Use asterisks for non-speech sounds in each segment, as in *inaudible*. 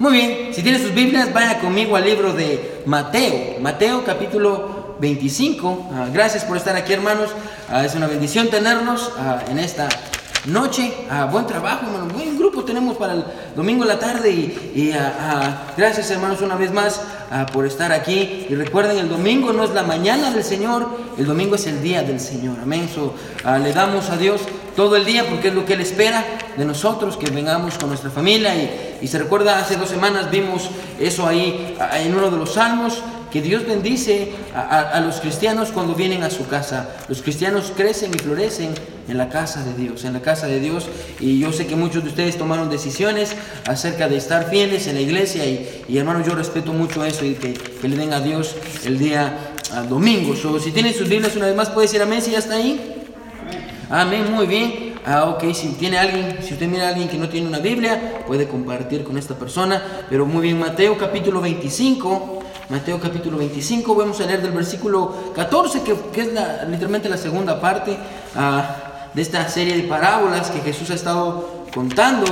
Muy bien, si tienen sus Biblias, vaya conmigo al libro de Mateo, Mateo capítulo 25. Ah, gracias por estar aquí, hermanos. Ah, es una bendición tenernos ah, en esta noche. buen trabajo, hermanos. Buen grupo tenemos para el domingo en la tarde. Y, gracias, hermanos, una vez más por estar aquí. Y recuerden, el domingo no es la mañana del Señor, el domingo es el día del Señor. Amén. le damos a Dios todo el día porque es lo que Él espera de nosotros, que vengamos con nuestra familia. Y, y se recuerda, hace dos semanas vimos eso ahí en uno de los salmos, que Dios bendice a, los cristianos cuando vienen a su casa. Los cristianos crecen y florecen en la casa de Dios, en la casa de Dios. Y yo sé que muchos de ustedes tomaron decisiones acerca de estar fieles en la iglesia. Y, y hermanos, yo respeto mucho eso y que, le den a Dios el día domingo. si tienen sus Biblias una vez más, puede decir amén si ya está ahí. Amén, muy bien. Ah, ok, si tiene alguien, si usted mira a alguien que no tiene una Biblia, puede compartir con esta persona. Pero muy bien, Mateo capítulo 25. Mateo capítulo 25, vamos a leer del versículo 14, que, es literalmente la segunda parte ah, de esta serie de parábolas que Jesús ha estado contando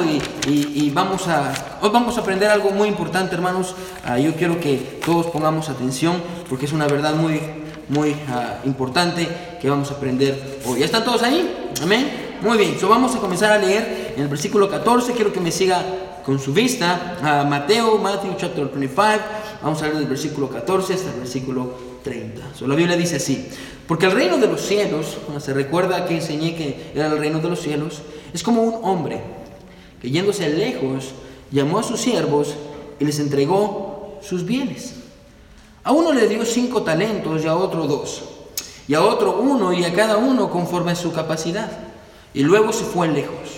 y, vamos a hoy vamos a aprender algo muy importante hermanos ah, yo quiero que todos pongamos atención porque es una verdad muy muy ah, importante que vamos a aprender hoy. ¿Ya están todos ahí? Amén. Muy bien, so vamos a comenzar a leer en el versículo 14. Quiero que me siga con su vista a Mateo, Matthew chapter 25. Vamos a leer del versículo 14 hasta el versículo 30. So, la Biblia dice así: Porque el reino de los cielos, se recuerda que enseñé que era el reino de los cielos, es como un hombre que yéndose lejos llamó a sus siervos y les entregó sus bienes. A uno le dio cinco talentos y a otro dos, y a otro uno y a cada uno conforme a su capacidad. Y luego se fue lejos.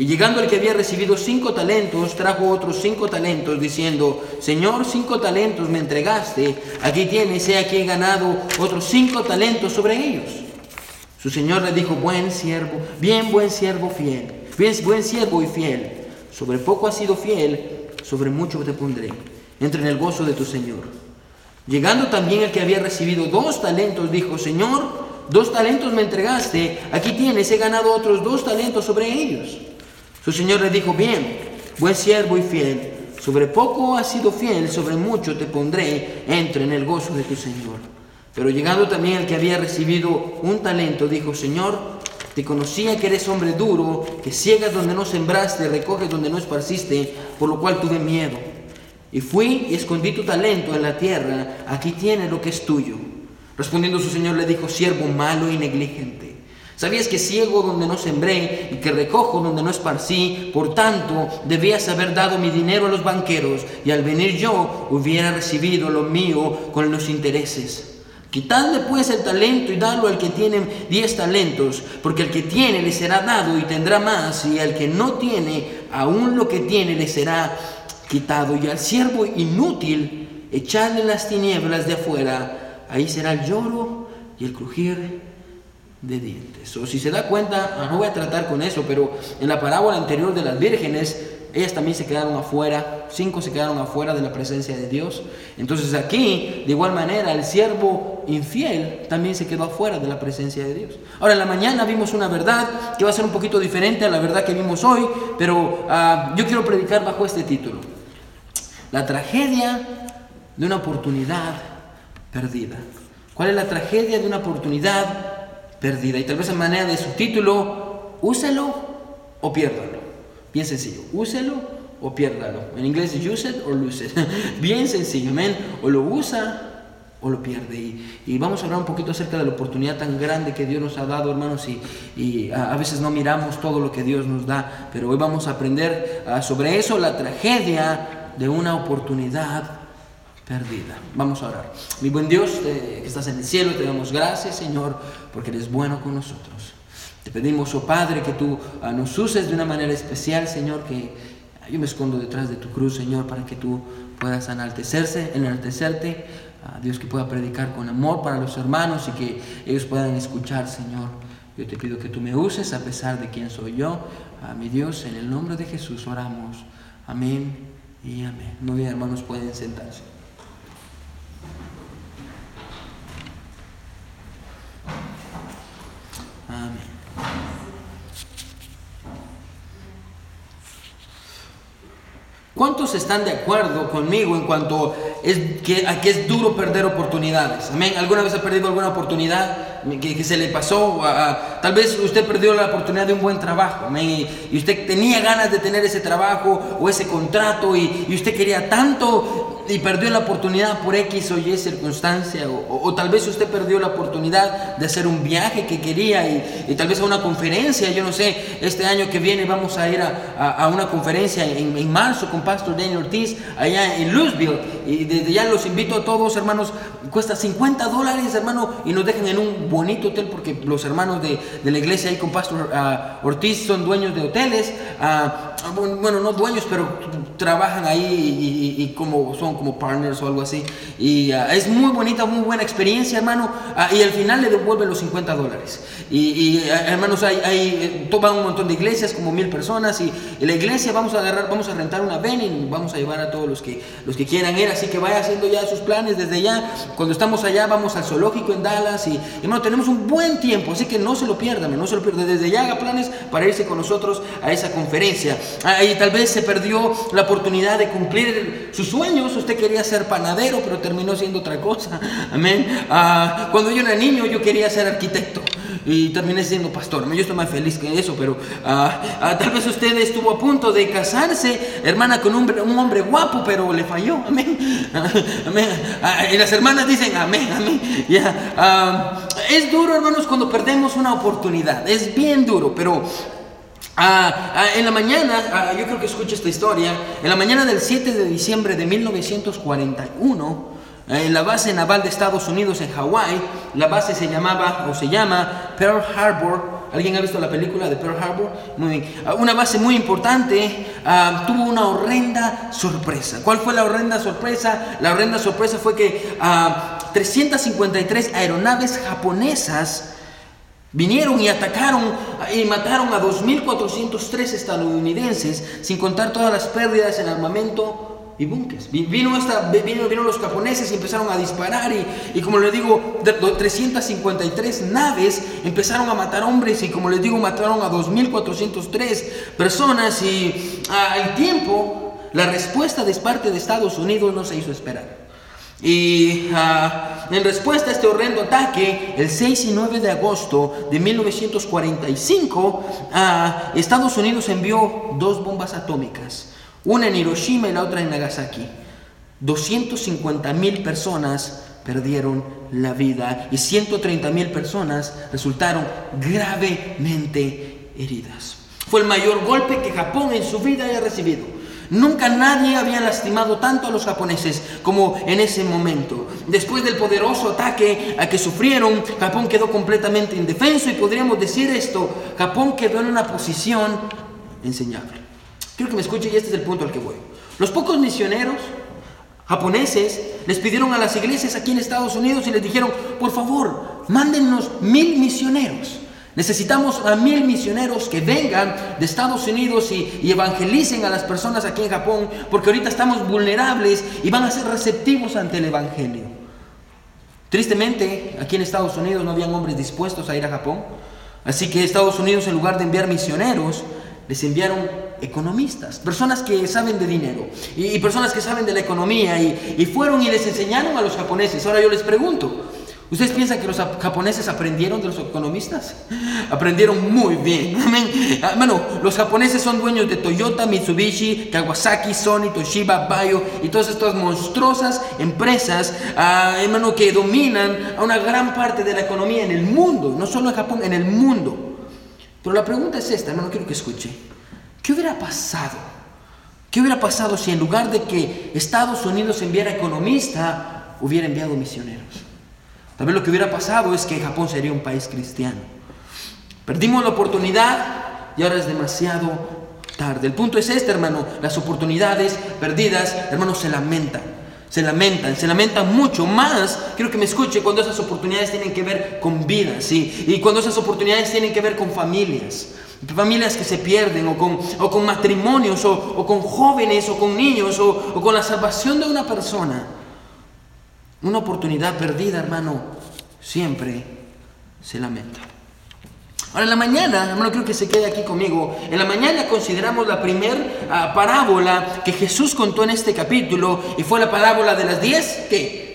Y llegando el que había recibido cinco talentos, trajo otros cinco talentos, diciendo, Señor, cinco talentos me entregaste, aquí tienes, he aquí ganado otros cinco talentos sobre ellos. Su Señor le dijo, buen siervo, bien buen siervo fiel, bien buen siervo y fiel, sobre poco has sido fiel, sobre mucho te pondré, entre en el gozo de tu Señor. Llegando también el que había recibido dos talentos, dijo, Señor, Dos talentos me entregaste, aquí tienes, he ganado otros dos talentos sobre ellos. Su señor le dijo, bien, buen siervo y fiel, sobre poco has sido fiel, sobre mucho te pondré, entre en el gozo de tu señor. Pero llegando también el que había recibido un talento, dijo, Señor, te conocía que eres hombre duro, que ciegas donde no sembraste, recoges donde no esparciste, por lo cual tuve miedo. Y fui y escondí tu talento en la tierra, aquí tienes lo que es tuyo. Respondiendo su señor le dijo, siervo malo y negligente. ¿Sabías que ciego donde no sembré y que recojo donde no esparcí? Por tanto, debías haber dado mi dinero a los banqueros y al venir yo hubiera recibido lo mío con los intereses. Quitadle pues el talento y dadlo al que tiene diez talentos, porque el que tiene le será dado y tendrá más, y al que no tiene, aún lo que tiene le será quitado. Y al siervo inútil, echadle las tinieblas de afuera ahí será el lloro y el crujir de dientes. O si se da cuenta, ah, no voy a tratar con eso, pero en la parábola anterior de las vírgenes, ellas también se quedaron afuera, cinco se quedaron afuera de la presencia de Dios. Entonces aquí, de igual manera, el siervo infiel también se quedó afuera de la presencia de Dios. Ahora, en la mañana vimos una verdad que va a ser un poquito diferente a la verdad que vimos hoy, pero ah, yo quiero predicar bajo este título. La tragedia de una oportunidad perdida. ¿Cuál es la tragedia de una oportunidad perdida? Y tal vez en manera de subtítulo, úselo o piérdalo. Bien sencillo, úselo o piérdalo. En inglés es use it or lose it. *laughs* Bien sencillo, amén. O lo usa o lo pierde. Y, vamos a hablar un poquito acerca de la oportunidad tan grande que Dios nos ha dado, hermanos, y, a, veces no miramos todo lo que Dios nos da, pero hoy vamos a aprender ah, sobre eso, la tragedia de una oportunidad perdida. Vamos a orar. Mi buen Dios, que estás en el cielo, te damos gracias, Señor, porque eres bueno con nosotros. Te pedimos, oh Padre, que tú ah, nos uses de una manera especial, Señor, que yo me escondo detrás de tu cruz, Señor, para que tú puedas enaltecerse, enaltecerte Ah, Dios que pueda predicar con amor para los hermanos y que ellos puedan escuchar, Señor. Yo te pido que tú me uses a pesar de quién soy yo. A mi Dios, en el nombre de Jesús oramos. Amén y amén. Muy bien, hermanos, pueden sentarse. Amén. ¿Cuántos están de acuerdo conmigo en cuanto es, que, a que es duro perder oportunidades? ¿Alguna vez ha perdido alguna oportunidad que, se le pasó? tal vez usted perdió la oportunidad de un buen trabajo. Y, usted tenía ganas de tener ese trabajo o ese contrato y usted quería tanto y perdió la oportunidad por X o Y circunstancia, o, tal vez usted perdió la oportunidad de hacer un viaje que quería y, tal vez a una conferencia, yo no sé, este año que viene vamos a ir a, una conferencia en, en, marzo con Pastor Daniel Ortiz allá en Louisville y desde ya los invito a todos hermanos, cuesta 50 dólares hermano y nos dejan en un bonito hotel porque los hermanos de, de la iglesia ahí con Pastor uh, Ortiz son dueños de hoteles, uh, bueno, no dueños, pero trabajan ahí y, como son como partners o algo así. Y ah, es muy bonita, muy buena experiencia, hermano. Ah, y al final le devuelven los 50 dólares. Y, ah, hermanos, hay, hay eh, un montón de iglesias, como mil personas. Y, la iglesia vamos a agarrar, vamos a rentar una ven y vamos a llevar a todos los que, los que quieran ir. Así que vaya haciendo ya sus planes desde ya. Cuando estamos allá, vamos al zoológico en Dallas. Y, hermano, tenemos un buen tiempo. Así que no se lo pierdan, no se lo pierdan. Desde ya haga planes para irse con nosotros a esa conferencia. y tal vez se perdió la oportunidad de cumplir sus sueños. Usted quería ser panadero, pero terminó siendo otra cosa. Amén. Ah, cuando yo era niño, yo quería ser arquitecto y terminé siendo pastor. Yo estoy más feliz que eso, pero ah, ah, tal vez usted estuvo a punto de casarse, hermana, con un, un hombre guapo, pero le falló. Amén. *laughs* amén. y las hermanas dicen amén, amén. es duro, hermanos, cuando perdemos una oportunidad. Es bien duro, pero Ah, ah, en la mañana, ah, yo creo que escucha esta historia, en la mañana del 7 de diciembre de 1941, eh, en la base naval de Estados Unidos en Hawái, la base se llamaba o se llama Pearl Harbor. ¿Alguien ha visto la película de Pearl Harbor? Muy bien. Una base muy importante tuvo una horrenda sorpresa. ¿Cuál fue la horrenda sorpresa? La horrenda sorpresa fue que 353 aeronaves japonesas Vinieron y atacaron y mataron a 2.403 estadounidenses, sin contar todas las pérdidas en armamento y buques. Vino, esta, vino, los japoneses y empezaron a disparar y, y como les digo, 353 naves empezaron a matar hombres y como les digo, mataron a 2.403 personas y al tiempo la respuesta de parte de Estados Unidos no se hizo esperar. Y ah, en respuesta a este horrendo ataque, el 6 y 9 de agosto de 1945, ah, Estados Unidos envió dos bombas atómicas, una en Hiroshima y la otra en Nagasaki. 250 mil personas perdieron la vida y 130 mil personas resultaron gravemente heridas. Fue el mayor golpe que Japón en su vida haya recibido. Nunca nadie había lastimado tanto a los japoneses como en ese momento. Después del poderoso ataque a que sufrieron, Japón quedó completamente indefenso y podríamos decir esto, Japón quedó en una posición enseñable. Quiero que me escuche y este es el punto al que voy. Los pocos misioneros japoneses les pidieron a las iglesias aquí en Estados Unidos y les dijeron, por favor, mándennos mil misioneros. Necesitamos a mil misioneros que vengan de Estados Unidos y, evangelicen a las personas aquí en Japón, porque ahorita estamos vulnerables y van a ser receptivos ante el Evangelio. Tristemente, aquí en Estados Unidos no habían hombres dispuestos a ir a Japón, así que Estados Unidos en lugar de enviar misioneros, les enviaron economistas, personas que saben de dinero y, personas que saben de la economía y, y fueron y les enseñaron a los japoneses. Ahora yo les pregunto, ¿Ustedes piensan que los japoneses aprendieron de los economistas? *laughs* Aprendieron muy bien. *laughs* Ah, bueno, los japoneses son dueños de Toyota, Mitsubishi, Kawasaki, Sony, Toshiba, Bayo y todas estas monstruosas empresas, ah, hermano, que dominan a una gran parte de la economía en el mundo, no solo en Japón, en el mundo. Pero la pregunta es esta, hermano, quiero que escuche. ¿Qué hubiera pasado? ¿Qué hubiera pasado si en lugar de que Estados Unidos enviara economista, hubiera enviado misioneros? Tal vez lo que hubiera pasado es que Japón sería un país cristiano. Perdimos la oportunidad y ahora es demasiado tarde. El punto es este, hermano. Las oportunidades perdidas, hermano, se lamentan. Se lamentan, se lamentan mucho más. Quiero que me escuche cuando esas oportunidades tienen que ver con vidas. Y cuando esas oportunidades tienen que ver con familias. Familias que se pierden, o con, o con matrimonios, o, con jóvenes, o con niños, o, con la salvación de una persona. Una oportunidad perdida, hermano, siempre se lamenta. Ahora, en la mañana, hermano, creo que se quede aquí conmigo. En la mañana consideramos la primera ah, parábola que Jesús contó en este capítulo y fue la parábola de las diez, ¿qué?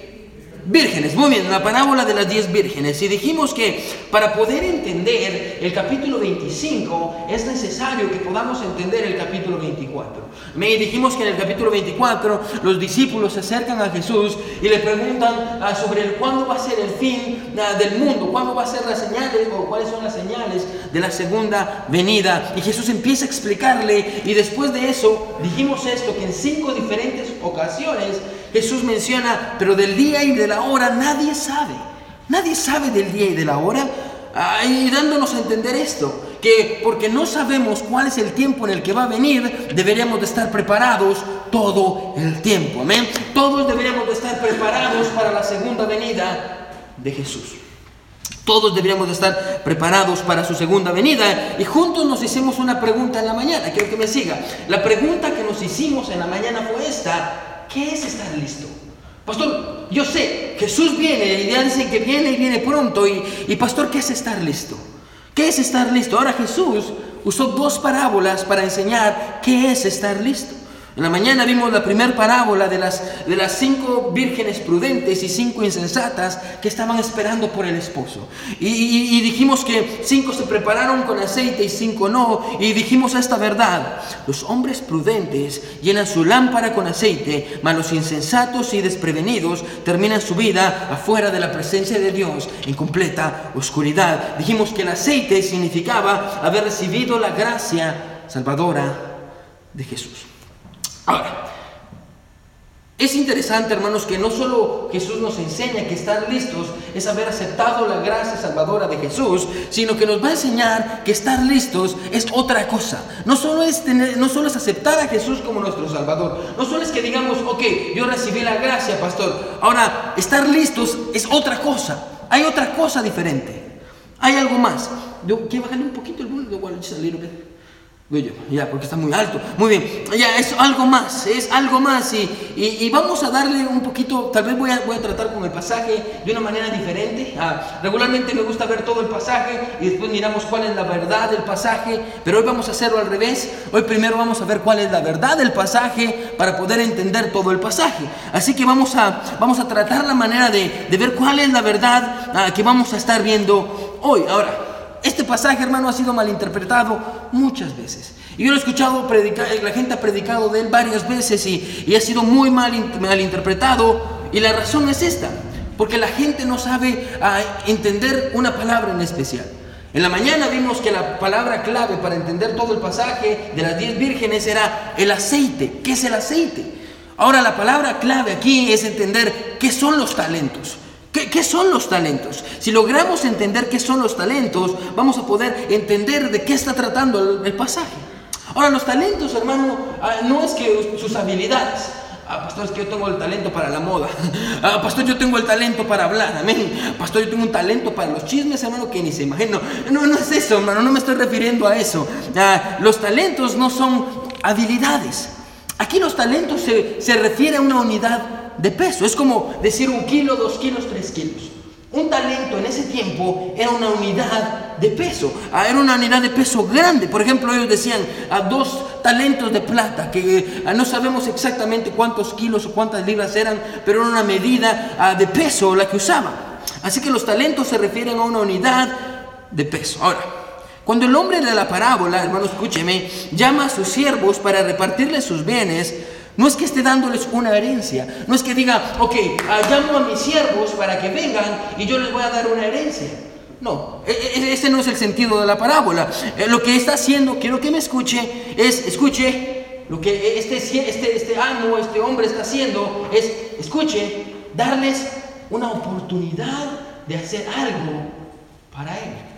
Vírgenes, muy bien, la parábola de las diez vírgenes. Y dijimos que para poder entender el capítulo 25 es necesario que podamos entender el capítulo 24. Me dijimos que en el capítulo 24 los discípulos se acercan a Jesús y le preguntan ah, sobre cuándo va a ser el fin ah, del mundo, cuándo va a ser las señales o cuáles son las señales de la segunda venida. Y Jesús empieza a explicarle y después de eso dijimos esto, que en cinco diferentes ocasiones Jesús menciona, pero del día y de la hora nadie sabe. Nadie sabe del día y de la hora. Y dándonos a entender esto, que porque no sabemos cuál es el tiempo en el que va a venir, deberíamos de estar preparados todo el tiempo. Amén. Todos deberíamos de estar preparados para la segunda venida de Jesús. Todos deberíamos de estar preparados para su segunda venida. Y juntos nos hicimos una pregunta en la mañana. Quiero que me siga. La pregunta que nos hicimos en la mañana fue esta. ¿Qué es estar listo? Pastor, yo sé, Jesús viene y ya dicen que viene y viene pronto. Y, y pastor, ¿qué es estar listo? ¿Qué es estar listo? Ahora Jesús usó dos parábolas para enseñar qué es estar listo. En la mañana vimos la primera parábola de las, de las cinco vírgenes prudentes y cinco insensatas que estaban esperando por el esposo. Y, dijimos que cinco se prepararon con aceite y cinco no. Y dijimos esta verdad. Los hombres prudentes llenan su lámpara con aceite, mas los insensatos y desprevenidos terminan su vida afuera de la presencia de Dios en completa oscuridad. Dijimos que el aceite significaba haber recibido la gracia salvadora de Jesús. Ahora, es interesante, hermanos, que no solo Jesús nos enseña que estar listos es haber aceptado la gracia salvadora de Jesús, sino que nos va a enseñar que estar listos es otra cosa. No solo es, tener, no solo es aceptar a Jesús como nuestro Salvador, no solo es que digamos, ok, yo recibí la gracia, pastor. Ahora, estar listos es otra cosa. Hay otra cosa diferente. Hay algo más. Yo quiero bajarle un poquito el volumen, salir ya, porque está muy alto. Muy bien, ya es algo más, es algo más. Y, y, vamos a darle un poquito, tal vez voy a, voy a tratar con el pasaje de una manera diferente. Ah, regularmente me gusta ver todo el pasaje y después miramos cuál es la verdad del pasaje, pero hoy vamos a hacerlo al revés. Hoy primero vamos a ver cuál es la verdad del pasaje para poder entender todo el pasaje. Así que vamos a, vamos a tratar la manera de, de ver cuál es la verdad ah, que vamos a estar viendo hoy. Ahora, este pasaje, hermano, ha sido malinterpretado muchas veces. Y yo lo he escuchado predicar, la gente ha predicado de él varias veces y, ha sido muy mal, interpretado. Y la razón es esta, porque la gente no sabe ah, entender una palabra en especial. En la mañana vimos que la palabra clave para entender todo el pasaje de las diez vírgenes era el aceite. ¿Qué es el aceite? Ahora la palabra clave aquí es entender qué son los talentos. ¿Qué, son los talentos? Si logramos entender qué son los talentos, vamos a poder entender de qué está tratando el, pasaje. Ahora, los talentos, hermano, ah, no es que sus habilidades. Ah, pastor, es que yo tengo el talento para la moda. *laughs* Ah, pastor, yo tengo el talento para hablar. Amén. Pastor, yo tengo un talento para los chismes, hermano, que ni se imagina. No, no es eso, hermano. No me estoy refiriendo a eso. Ah, los talentos no son habilidades. Aquí los talentos se, se refiere a una unidad de peso. Es como decir un kilo, dos kilos, tres kilos. Un talento en ese tiempo era una unidad de peso, ah, era una unidad de peso grande. Por ejemplo, ellos decían a dos talentos de plata, que ah, no sabemos exactamente cuántos kilos o cuántas libras eran, pero era una medida ah, de peso la que usaban. Así que los talentos se refieren a una unidad de peso. Ahora, cuando el hombre de la parábola, hermano, escúcheme, llama a sus siervos para repartirles sus bienes, no es que esté dándoles una herencia. No es que diga, ok, ah, llamo a mis siervos para que vengan y yo les voy a dar una herencia. No, e, e, e, ese no es el sentido de la parábola. Eh, lo que está haciendo, quiero que me escuche, es, escuche, lo que este, este, este amo, este hombre está haciendo es, escuche, darles una oportunidad de hacer algo para él.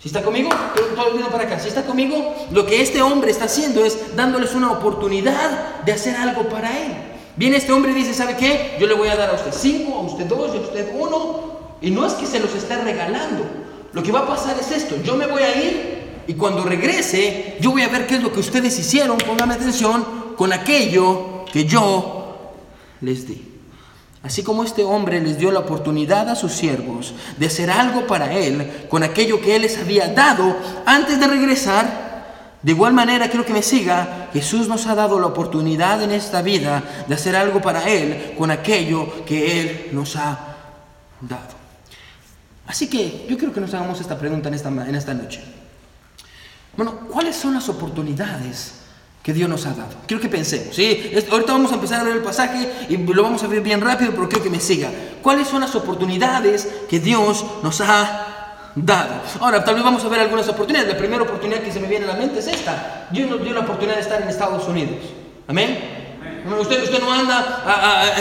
Si está conmigo, todo viendo para acá. Si está conmigo, lo que este hombre está haciendo es dándoles una oportunidad de hacer algo para él. Viene este hombre y dice, ¿sabe qué? Yo le voy a dar a usted cinco, a usted dos, a usted uno. Y no es que se los esté regalando. Lo que va a pasar es esto. Yo me voy a ir y cuando regrese, yo voy a ver qué es lo que ustedes hicieron, póngame atención, con aquello que yo les di. Así como este hombre les dio la oportunidad a sus siervos de hacer algo para él con aquello que él les había dado antes de regresar, de igual manera quiero que me siga, Jesús nos ha dado la oportunidad en esta vida de hacer algo para él con aquello que él nos ha dado. Así que yo quiero que nos hagamos esta pregunta en esta, en esta noche. Bueno, ¿cuáles son las oportunidades que Dios nos ha dado. Quiero que pensemos, ¿sí? Ahorita vamos a empezar a ver el pasaje y lo vamos a ver bien rápido, pero quiero que me siga. ¿Cuáles son las oportunidades que Dios nos ha dado? Ahora, tal vez vamos a ver algunas oportunidades. La primera oportunidad que se me viene a la mente es esta. Dios nos dio la oportunidad de estar en Estados Unidos. Amén. Usted, usted no anda,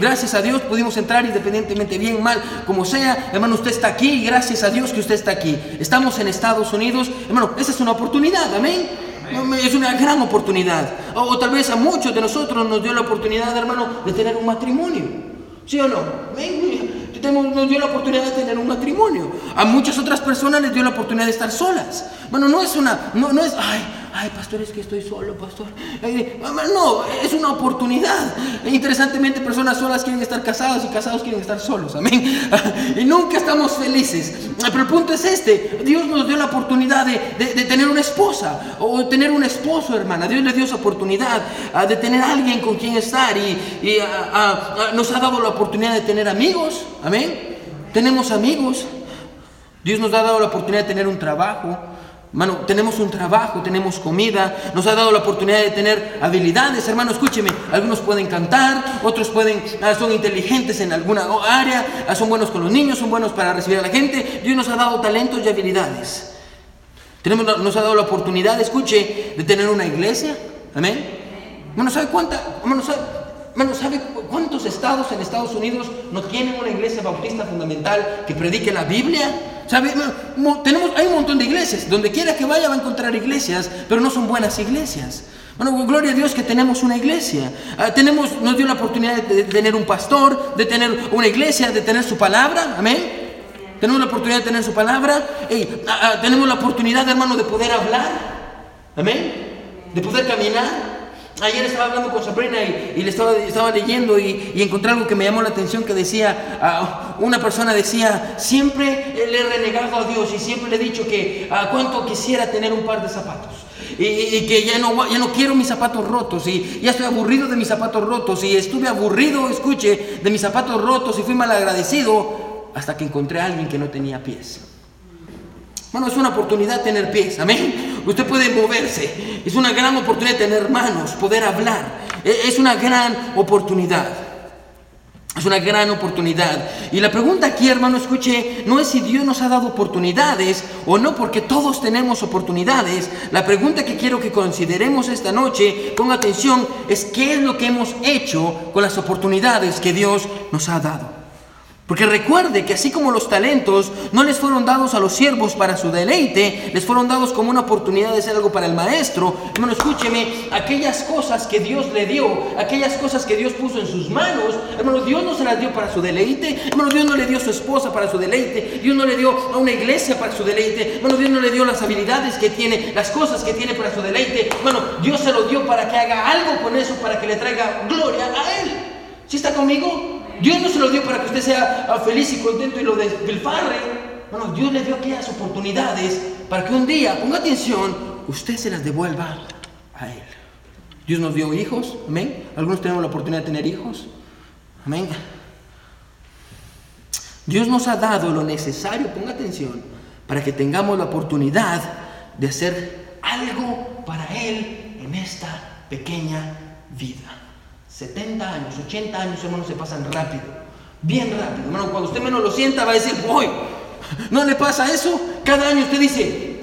gracias a Dios pudimos entrar independientemente bien, mal, como sea. Hermano, usted está aquí gracias a Dios que usted está aquí. Estamos en Estados Unidos. Hermano, esa es una oportunidad, amén. Es una gran oportunidad. O, tal vez a muchos de nosotros nos dio la oportunidad, hermano, de tener un matrimonio. ¿Sí o no? Nos dio la oportunidad de tener un matrimonio. A muchas otras personas les dio la oportunidad de estar solas. Bueno, no es una, no, no es, ay, ay, pastor, es que estoy solo, pastor. No, es una oportunidad. Interesantemente, personas solas quieren estar casadas y casados quieren estar solos, amén. Y nunca estamos felices. Pero el punto es este, Dios nos dio la oportunidad de, tener una esposa o tener un esposo, hermana. Dios le dio esa oportunidad ah, de tener alguien con quien estar y, ah, ah, nos ha dado la oportunidad de tener amigos, amén. Tenemos amigos. Dios nos ha dado la oportunidad de tener un trabajo. Hermano, tenemos un trabajo, tenemos comida, nos ha dado la oportunidad de tener habilidades. Hermano, escúcheme, algunos pueden cantar, otros pueden, ah, son inteligentes en alguna área, ah, son buenos con los niños, son buenos para recibir a la gente. Dios nos ha dado talentos y habilidades. Tenemos, nos ha dado la oportunidad, escuche, de tener una iglesia. Amén. Hermano, ¿sabe cuánta? Hermano, ¿sabe, hermano, ¿sabe cuántos estados en Estados Unidos no tienen una iglesia bautista fundamental que predique la Biblia? Tenemos, hay un montón de iglesias. Donde quiera que vaya va a encontrar iglesias, pero no son buenas iglesias. Bueno, gloria a Dios que tenemos una iglesia. Ah, tenemos, nos dio la oportunidad de, tener un pastor, de tener una iglesia, de tener su palabra. Amén. Tenemos la oportunidad de tener su palabra. Ah, ah, tenemos la oportunidad, hermano, de poder hablar. Amén. De poder caminar. Ayer estaba hablando con Sabrina y, le estaba, estaba leyendo y, encontré algo que me llamó la atención que decía, uh, una persona decía, siempre le he renegado a Dios y siempre le he dicho que a cuánto quisiera tener un par de zapatos. Y, que ya no, ya no quiero mis zapatos rotos y ya estoy aburrido de mis zapatos rotos y estuve aburrido, escuche, de mis zapatos rotos y fui mal agradecido hasta que encontré a alguien que no tenía pies. Bueno, es una oportunidad tener pies, amén. Usted puede moverse. Es una gran oportunidad tener manos, poder hablar. E, es una gran oportunidad. Es una gran oportunidad. Y la pregunta aquí, hermano, escuche, no es si Dios nos ha dado oportunidades o no, porque todos tenemos oportunidades. La pregunta que quiero que consideremos esta noche, ponga atención, es qué es lo que hemos hecho con las oportunidades que Dios nos ha dado. Porque recuerde que así como los talentos no les fueron dados a los siervos para su deleite, les fueron dados como una oportunidad de ser algo para el maestro. Hermano, escúcheme, aquellas cosas que Dios le dio, aquellas cosas que Dios puso en sus manos, hermano, Dios no se las dio para su deleite. Hermano, Dios no le dio a su esposa para su deleite. Dios no le dio a una iglesia para su deleite. Hermano, Dios no le dio las habilidades que tiene, las cosas que tiene para su deleite. Hermano, Dios se lo dio para que haga algo con eso, para que le traiga gloria a Él. ¿Sí está conmigo? Dios no se lo dio para que usted sea ah, feliz y contento y lo despilfarre. Bueno, Dios le dio aquellas oportunidades para que un día, ponga atención, usted se las devuelva a Él. Dios nos dio hijos, amén. Algunos tenemos la oportunidad de tener hijos, amén. Dios nos ha dado lo necesario, ponga atención, para que tengamos la oportunidad de hacer algo para Él en esta pequeña vida. 70 años, 80 años, hermano, se pasan rápido. Bien rápido. Hermano, cuando usted menos lo sienta, va a decir, voy. *laughs* ¿No le pasa eso? Cada año usted dice,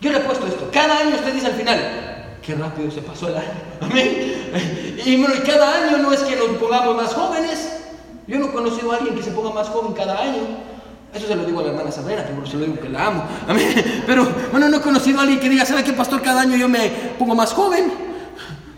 yo le he puesto esto. Cada año usted dice al final, qué rápido se pasó el año. *laughs* Amén. Y, bueno, y cada año no es que nos pongamos más jóvenes. Yo no he conocido a alguien que se ponga más joven cada año. Eso se lo digo a la hermana Sabrina, pero se lo digo que la amo. Amén. Pero, bueno, no he conocido a alguien que diga, ¿sabe qué, pastor? Cada año yo me pongo más joven.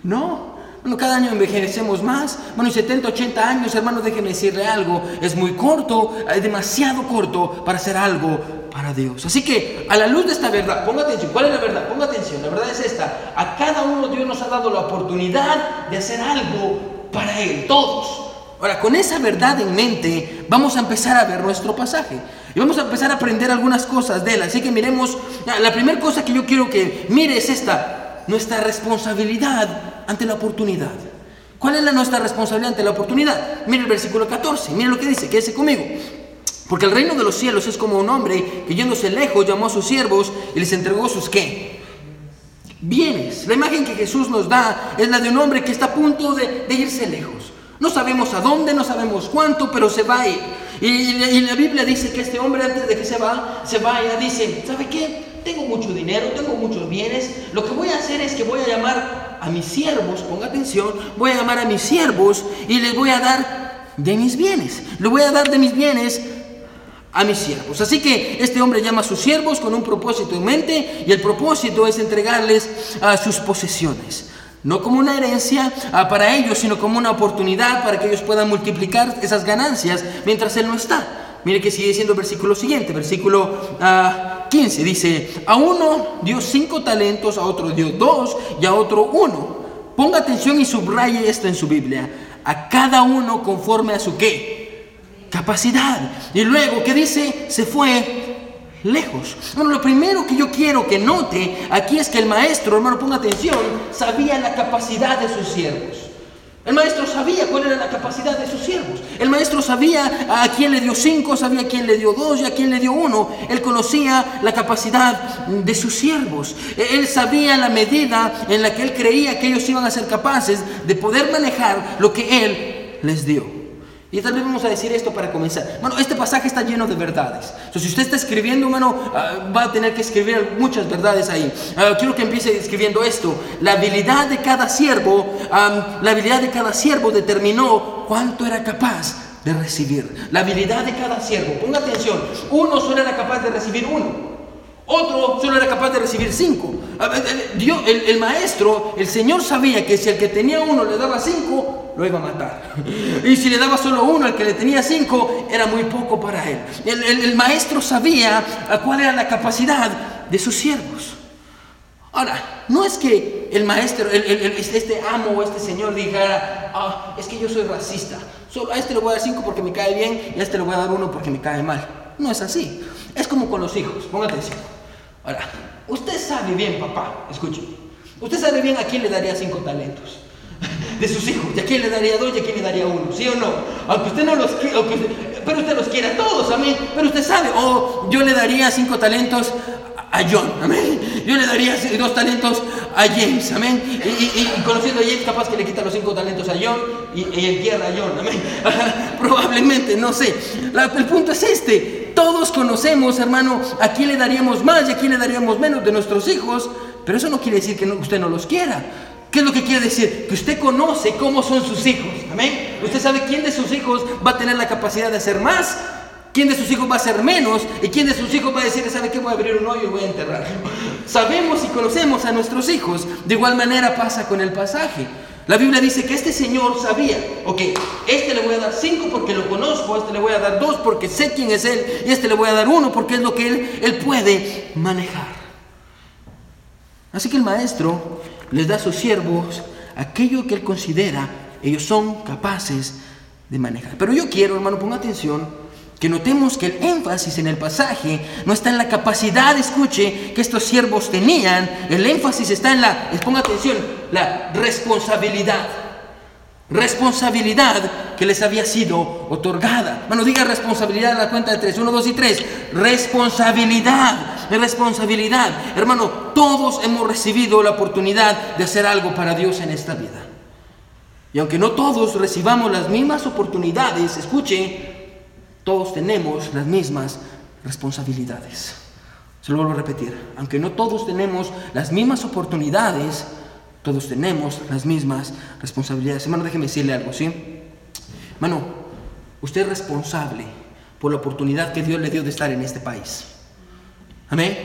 No. Bueno, cada año envejecemos más. Bueno, y 70, 80 años, hermano, déjeme decirle algo. Es muy corto, es demasiado corto para hacer algo para Dios. Así que, a la luz de esta verdad, ponga atención. ¿Cuál es la verdad? Ponga atención. La verdad es esta. A cada uno Dios nos ha dado la oportunidad de hacer algo para Él. Todos. Ahora, con esa verdad en mente, vamos a empezar a ver nuestro pasaje. Y vamos a empezar a aprender algunas cosas de él. Así que miremos, la primera cosa que yo quiero que mire es esta, nuestra responsabilidad ante la oportunidad. ¿Cuál es la nuestra responsabilidad ante la oportunidad? Mire el versículo 14, mire lo que dice, quédese conmigo. Porque el reino de los cielos es como un hombre que yéndose lejos llamó a sus siervos y les entregó sus qué? Bienes. La imagen que Jesús nos da es la de un hombre que está a punto de, irse lejos. No sabemos a dónde, no sabemos cuánto, pero se va a ir. Y, la Biblia dice que este hombre antes de que se va, se vaya, dice, ¿sabe qué? Tengo mucho dinero, tengo muchos bienes. Lo que voy a hacer es que voy a llamar a mis siervos, ponga atención, voy a llamar a mis siervos y les voy a dar de mis bienes. Le voy a dar de mis bienes a mis siervos. Así que este hombre llama a sus siervos con un propósito en mente y el propósito es entregarles a sus posesiones. No como una herencia ah, para ellos, sino como una oportunidad para que ellos puedan multiplicar esas ganancias mientras Él no está. Mire que sigue diciendo el versículo siguiente, versículo 15, ah, dice, a uno dio cinco talentos, a otro dio dos y a otro uno. Ponga atención y subraye esto en su Biblia. A cada uno conforme a su qué? Capacidad. Y luego, ¿qué dice? Se fue lejos. Bueno, lo primero que yo quiero que note aquí es que el maestro, hermano, ponga atención, sabía la capacidad de sus siervos. El maestro sabía cuál era la capacidad de sus siervos. El maestro sabía a quién le dio cinco, sabía a quién le dio dos y a quién le dio uno. Él conocía la capacidad de sus siervos. Él sabía la medida en la que él creía que ellos iban a ser capaces de poder manejar lo que él les dio. Y tal vez vamos a decir esto para comenzar. Bueno, este pasaje está lleno de verdades. Entonces, si usted está escribiendo, hermano, ah, va a tener que escribir muchas verdades ahí. Ah, quiero que empiece escribiendo esto. La habilidad de cada siervo, la habilidad de cada siervo determinó cuánto era capaz de recibir. La habilidad de cada siervo. Ponga atención. Uno solo era capaz de recibir uno. Otro solo era capaz de recibir cinco. Dios, el, el, maestro, el Señor sabía que si el que tenía uno le daba cinco, lo iba a matar. *laughs* Y si le daba solo uno al que le tenía cinco, era muy poco para él. El, el maestro sabía cuál era la capacidad de sus siervos. Ahora, no es que el maestro, este amo o este señor dijera, ah, es que yo soy racista. Solo a este le voy a dar cinco porque me cae bien y a este le voy a dar uno porque me cae mal. No es así. Es como con los hijos. Ponga atención. Usted sabe bien, papá, escuche, usted sabe bien a quién le daría cinco talentos *laughs* de sus hijos, y a quién le daría dos y a quién le daría uno, ¿sí o no? Aunque usted no los quiera, pero usted los quiere a todos, amén, pero usted sabe, o yo le daría cinco talentos a John, amén, yo le daría dos talentos a James, amén, y, conociendo a James capaz que le quita los cinco talentos a John y, y entierra a John, amén, *laughs* probablemente, no sé, el punto es este, todos conocemos, hermano, a quién le daríamos más y a quién le daríamos menos de nuestros hijos, pero eso no quiere decir que usted no los quiera. ¿Qué es lo que quiere decir? Que usted conoce cómo son sus hijos. Amén. Usted sabe quién de sus hijos va a tener la capacidad de hacer más, quién de sus hijos va a hacer menos y quién de sus hijos va a decir, ¿sabe qué? Voy a abrir un hoyo y voy a enterrar. *laughs* Sabemos y conocemos a nuestros hijos. De igual manera pasa con el pasaje. La Biblia dice que este señor sabía, ok, este le voy a dar cinco porque lo conozco, este le voy a dar dos porque sé quién es él, y este le voy a dar uno porque es lo que él, él puede manejar. Así que el maestro les da a sus siervos aquello que él considera ellos son capaces de manejar. Pero yo quiero, hermano, ponga atención, que notemos que el énfasis en el pasaje no está en la capacidad, escuche, que estos siervos tenían, el énfasis está en la, ponga atención, la responsabilidad. Responsabilidad que les había sido otorgada. Bueno, diga responsabilidad a la cuenta de tres. Uno, dos y tres. Responsabilidad. Responsabilidad. Hermano, todos hemos recibido la oportunidad de hacer algo para Dios en esta vida. Y aunque no todos recibamos las mismas oportunidades, escuche, todos tenemos las mismas responsabilidades. Se lo vuelvo a repetir. Aunque no todos tenemos las mismas oportunidades, todos tenemos las mismas responsabilidades. Hermano, déjeme decirle algo, ¿sí? Hermano, usted es responsable por la oportunidad que Dios le dio de estar en este país. Amén.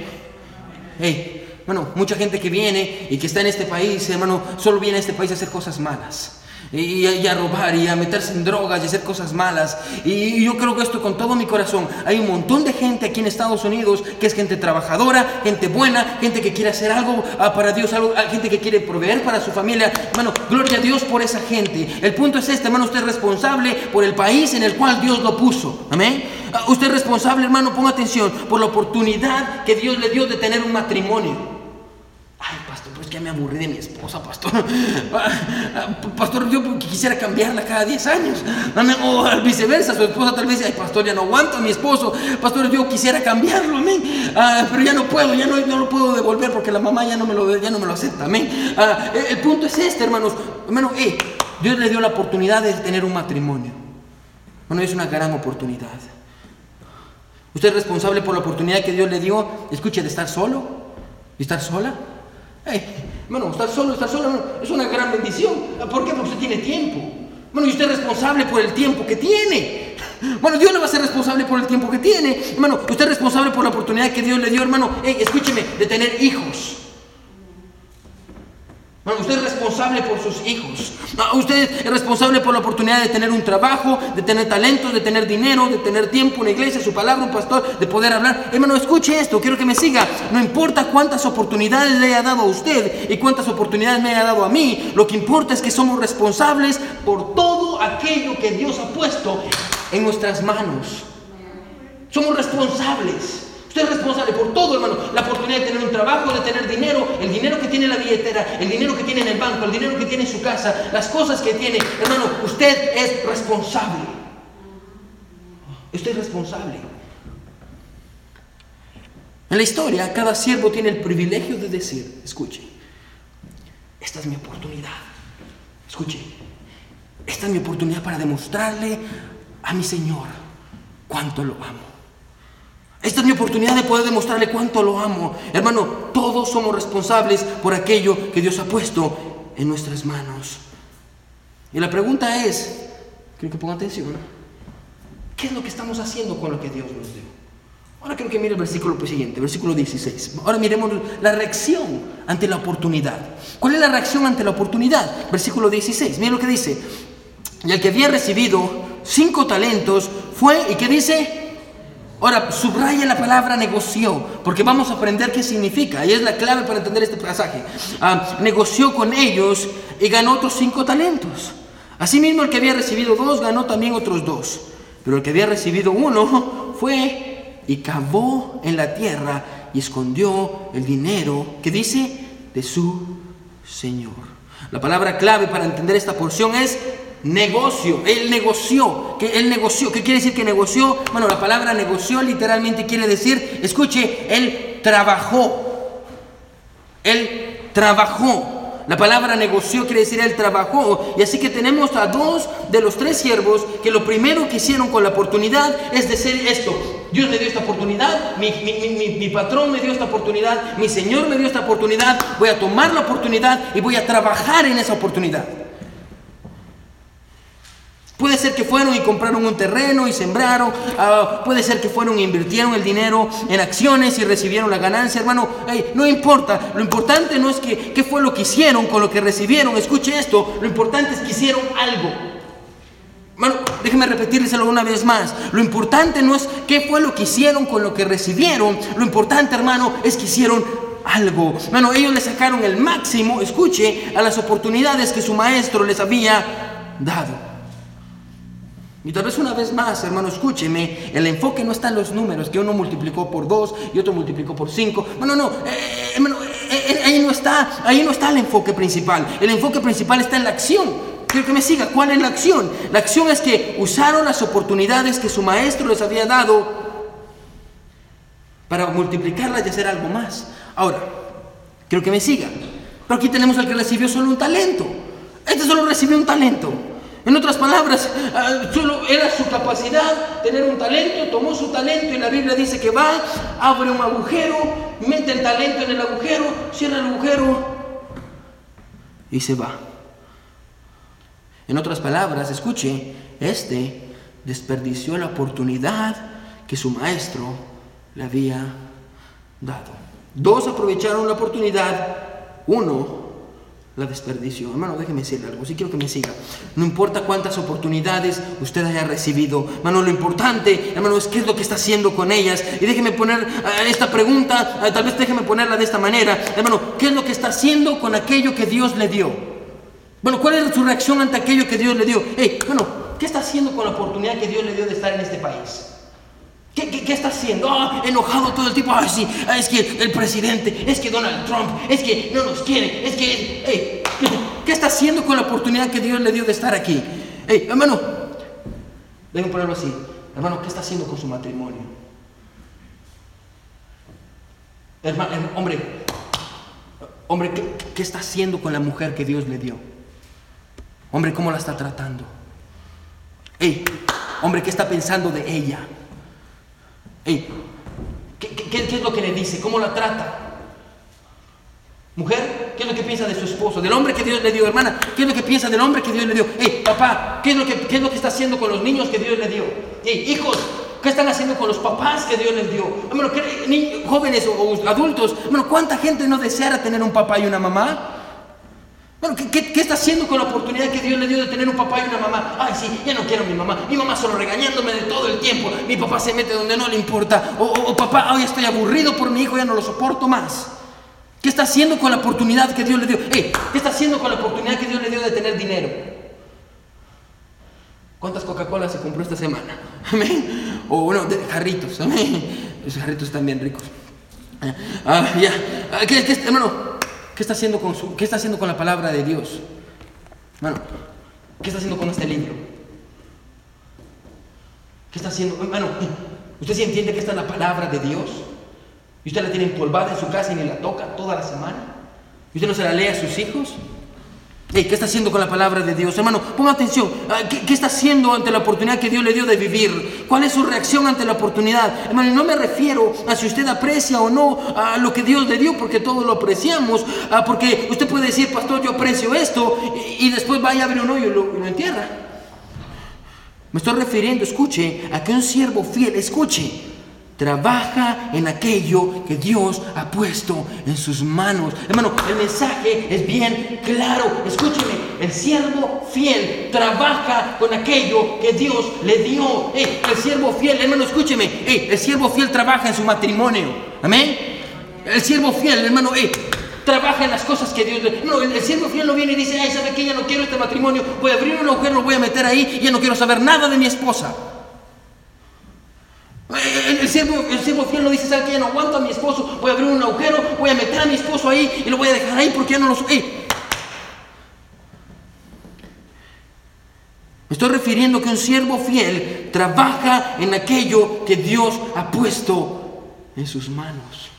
Hey, bueno, mucha gente que viene y que está en este país, hermano, solo viene a este país a hacer cosas malas. Y, a robar y a meterse en drogas y hacer cosas malas. Y yo creo que esto con todo mi corazón. Hay un montón de gente aquí en Estados Unidos que es gente trabajadora, gente buena, gente que quiere hacer algo ah, para Dios, algo, ah, gente que quiere proveer para su familia. Hermano, gloria a Dios por esa gente. El punto es este, hermano, usted es responsable por el país en el cual Dios lo puso. Amén. Ah, usted es responsable, hermano, ponga atención, por la oportunidad que Dios le dio de tener un matrimonio. Ay, pastor, pues ya me aburrí de mi esposa, pastor. *laughs* Pastor, yo quisiera cambiarla cada 10 años. O viceversa, su esposa tal vez dice, ay, pastor, ya no aguanto a mi esposo. Pastor, yo quisiera cambiarlo, amén. Ah, pero ya no puedo, ya no, no, lo puedo devolver porque la mamá ya no me lo, ya no me lo acepta, amén. Ah, el punto es este, hermanos. Hermano, eh, Dios le dio la oportunidad de tener un matrimonio. Bueno, es una gran oportunidad. Usted es responsable por la oportunidad que Dios le dio, escuche, de estar solo y estar sola. Bueno, estar solo, estar solo es una gran bendición. ¿Por qué? Porque usted tiene tiempo. Bueno, y usted es responsable por el tiempo que tiene. Bueno, Dios le va a ser responsable por el tiempo que tiene. Hermano, usted es responsable por la oportunidad que Dios le dio, hermano. escúcheme, de tener hijos. Usted es responsable por sus hijos. Ah, usted es responsable por la oportunidad de tener un trabajo, de tener talentos, de tener dinero, de tener tiempo, una iglesia, su palabra, un pastor, de poder hablar. Hermano, escuche esto, quiero que me siga. No importa cuántas oportunidades le haya dado a usted y cuántas oportunidades me haya dado a mí, lo que importa es que somos responsables por todo aquello que Dios ha puesto en nuestras manos. Somos responsables. Usted es responsable por todo, hermano. La oportunidad de tener un trabajo, de tener dinero, el dinero que tiene en la billetera, el dinero que tiene en el banco, el dinero que tiene en su casa, las cosas que tiene. Hermano, usted es responsable. Usted es responsable. En la historia, cada siervo tiene el privilegio de decir, escuche, esta es mi oportunidad. Escuche, esta es mi oportunidad para demostrarle a mi Señor cuánto lo amo. Esta es mi oportunidad de poder demostrarle cuánto lo amo. Hermano, todos somos responsables por aquello que Dios ha puesto en nuestras manos. Y la pregunta es, quiero que ponga atención, ¿qué es lo que estamos haciendo con lo que Dios nos dio? Ahora quiero que mire el versículo siguiente, versículo 16. Ahora miremos la reacción ante la oportunidad. ¿Cuál es la reacción ante la oportunidad? Versículo 16. Mire lo que dice. Y el que había recibido cinco talentos fue, ¿y qué dice? Ahora, subraya la palabra negoció, porque vamos a aprender qué significa, y es la clave para entender este pasaje. Ah, negoció con ellos y ganó otros cinco talentos. Asimismo, el que había recibido dos ganó también otros dos, pero el que había recibido uno fue y cavó en la tierra y escondió el dinero que dice de su Señor. La palabra clave para entender esta porción es negocio. Él negoció. que Él negoció. ¿Qué quiere decir que negoció? Bueno, la palabra negoció literalmente quiere decir, escuche, él trabajó. Él trabajó. La palabra negoció quiere decir él trabajó. Y así que tenemos a dos de los tres siervos que lo primero que hicieron con la oportunidad es decir esto. Dios me dio esta oportunidad, mi, mi, patrón me dio esta oportunidad, mi Señor me dio esta oportunidad, voy a tomar la oportunidad y voy a trabajar en esa oportunidad. Puede ser que fueron y compraron un terreno y sembraron. Ah, puede ser que fueron e invirtieron el dinero en acciones y recibieron la ganancia. Hermano, no importa. Lo importante no es que, qué fue lo que hicieron con lo que recibieron. Escuche esto. Lo importante es que hicieron algo. Hermano, déjeme repetírselo una vez más. Lo importante no es qué fue lo que hicieron con lo que recibieron. Lo importante, hermano, es que hicieron algo. Hermano, ellos le sacaron el máximo, escuche, a las oportunidades que su maestro les había dado. Y tal vez una vez más, hermano, escúcheme, el enfoque no está en los números, que uno multiplicó por dos y otro multiplicó por cinco. No, no, eh, eh, hermano, eh, ahí no está, ahí no está el enfoque principal. El enfoque principal está en la acción. Quiero que me siga, ¿cuál es la acción? La acción es que usaron las oportunidades que su maestro les había dado para multiplicarlas y hacer algo más. Ahora, quiero que me siga. Pero aquí tenemos al que recibió solo un talento. Este solo recibió un talento. En otras palabras, ah, solo era su capacidad tener un talento, tomó su talento y la Biblia dice que va, abre un agujero, mete el talento en el agujero, cierra el agujero y se va. En otras palabras, escuche, este desperdició la oportunidad que su maestro le había dado. Dos aprovecharon la oportunidad. Uno la desperdició. Hermano, déjeme decirle algo. Si quiero que me siga. No importa cuántas oportunidades usted haya recibido. Hermano, lo importante, hermano, es qué es lo que está haciendo con ellas. Y déjeme poner eh, esta pregunta, eh, tal vez déjeme ponerla de esta manera. Hermano, ¿qué es lo que está haciendo con aquello que Dios le dio? Bueno, ¿cuál es su reacción ante aquello que Dios le dio? Hey, bueno, ¿qué está haciendo con la oportunidad que Dios le dio de estar en este país? ¿Qué, está haciendo? Ah, enojado todo el tiempo. Ah, sí, ah, es que el presidente, es que Donald Trump, es que no nos quiere, es que... ¿Qué está haciendo con la oportunidad que Dios le dio de estar aquí? Hey, hermano, déjenme ponerlo así. Hermano, ¿qué está haciendo con su matrimonio? Hermano, hombre, hombre, ¿qué, ¿qué está haciendo con la mujer que Dios le dio? Hombre, ¿cómo la está tratando? Hey, hombre, ¿qué está pensando de ella? ¿Qué, es lo que le dice? ¿Cómo la trata? Mujer, ¿qué es lo que piensa de su esposo? Del hombre que Dios le dio, hermana, ¿qué es lo que piensa del hombre que Dios le dio? Hey, papá, ¿qué es lo que, es lo que está haciendo con los niños que Dios le dio? Hey, hijos, ¿qué están haciendo con los papás que Dios les dio? jóvenes o, adultos, bueno, ¿cuánta gente no deseara tener un papá y una mamá? Bueno, ¿qué, está haciendo con la oportunidad que Dios le dio de tener un papá y una mamá? Ay, sí, ya no quiero a mi mamá. Mi mamá solo regañándome de todo el tiempo. Mi papá se mete donde no le importa. O, papá, hoy estoy aburrido por mi hijo, ya no lo soporto más. ¿Qué está haciendo con la oportunidad que Dios le dio? ¿Qué está haciendo con la oportunidad que Dios le dio de tener dinero? ¿Cuántas Coca-Cola se compró esta semana? *laughs* Amén. O bueno, jarritos. Amén. Esos jarritos están bien ricos. Ah, ya. Ah, ¿Qué, qué, hermano? ¿Qué está haciendo con, su, qué está haciendo con la palabra de Dios? Bueno, ¿qué está haciendo con este libro? ¿Qué está haciendo? Hermano, ¿usted sí entiende que esta es la palabra de Dios? ¿Y usted la tiene empolvada en su casa y ni la toca toda la semana? ¿Y usted no se la lee a sus hijos? ¿Qué está haciendo con la palabra de Dios? Hermano, ponga atención. Ah, ¿Qué, está haciendo ante la oportunidad que Dios le dio de vivir? ¿Cuál es su reacción ante la oportunidad? Hermano, no me refiero a si usted aprecia o no a lo que Dios le dio, porque todos lo apreciamos. Ah, porque usted puede decir, pastor, yo aprecio esto, y, después vaya a abrir un hoyo y y lo entierra. Me estoy refiriendo, escuche, a que un siervo fiel, escuche, Trabaja en aquello que Dios ha puesto en sus manos. Hermano, el mensaje es bien claro. Escúcheme, el siervo fiel trabaja con aquello que Dios le dio. el siervo fiel, hermano, escúcheme. el siervo fiel trabaja en su matrimonio. Amén. El siervo fiel, hermano, trabaja en las cosas que Dios le... No, el, siervo fiel no viene y dice, ay, ¿sabe que Ya no quiero este matrimonio. Voy a abrir un agujero, lo voy a meter ahí ya no quiero saber nada de mi esposa. El siervo, el siervo fiel no dice, ¿sabes que Ya no aguanto a mi esposo, voy a abrir un agujero, voy a meter a mi esposo ahí y lo voy a dejar ahí porque ya no lo soy. Me estoy refiriendo que un siervo fiel trabaja en aquello que Dios ha puesto en sus manos.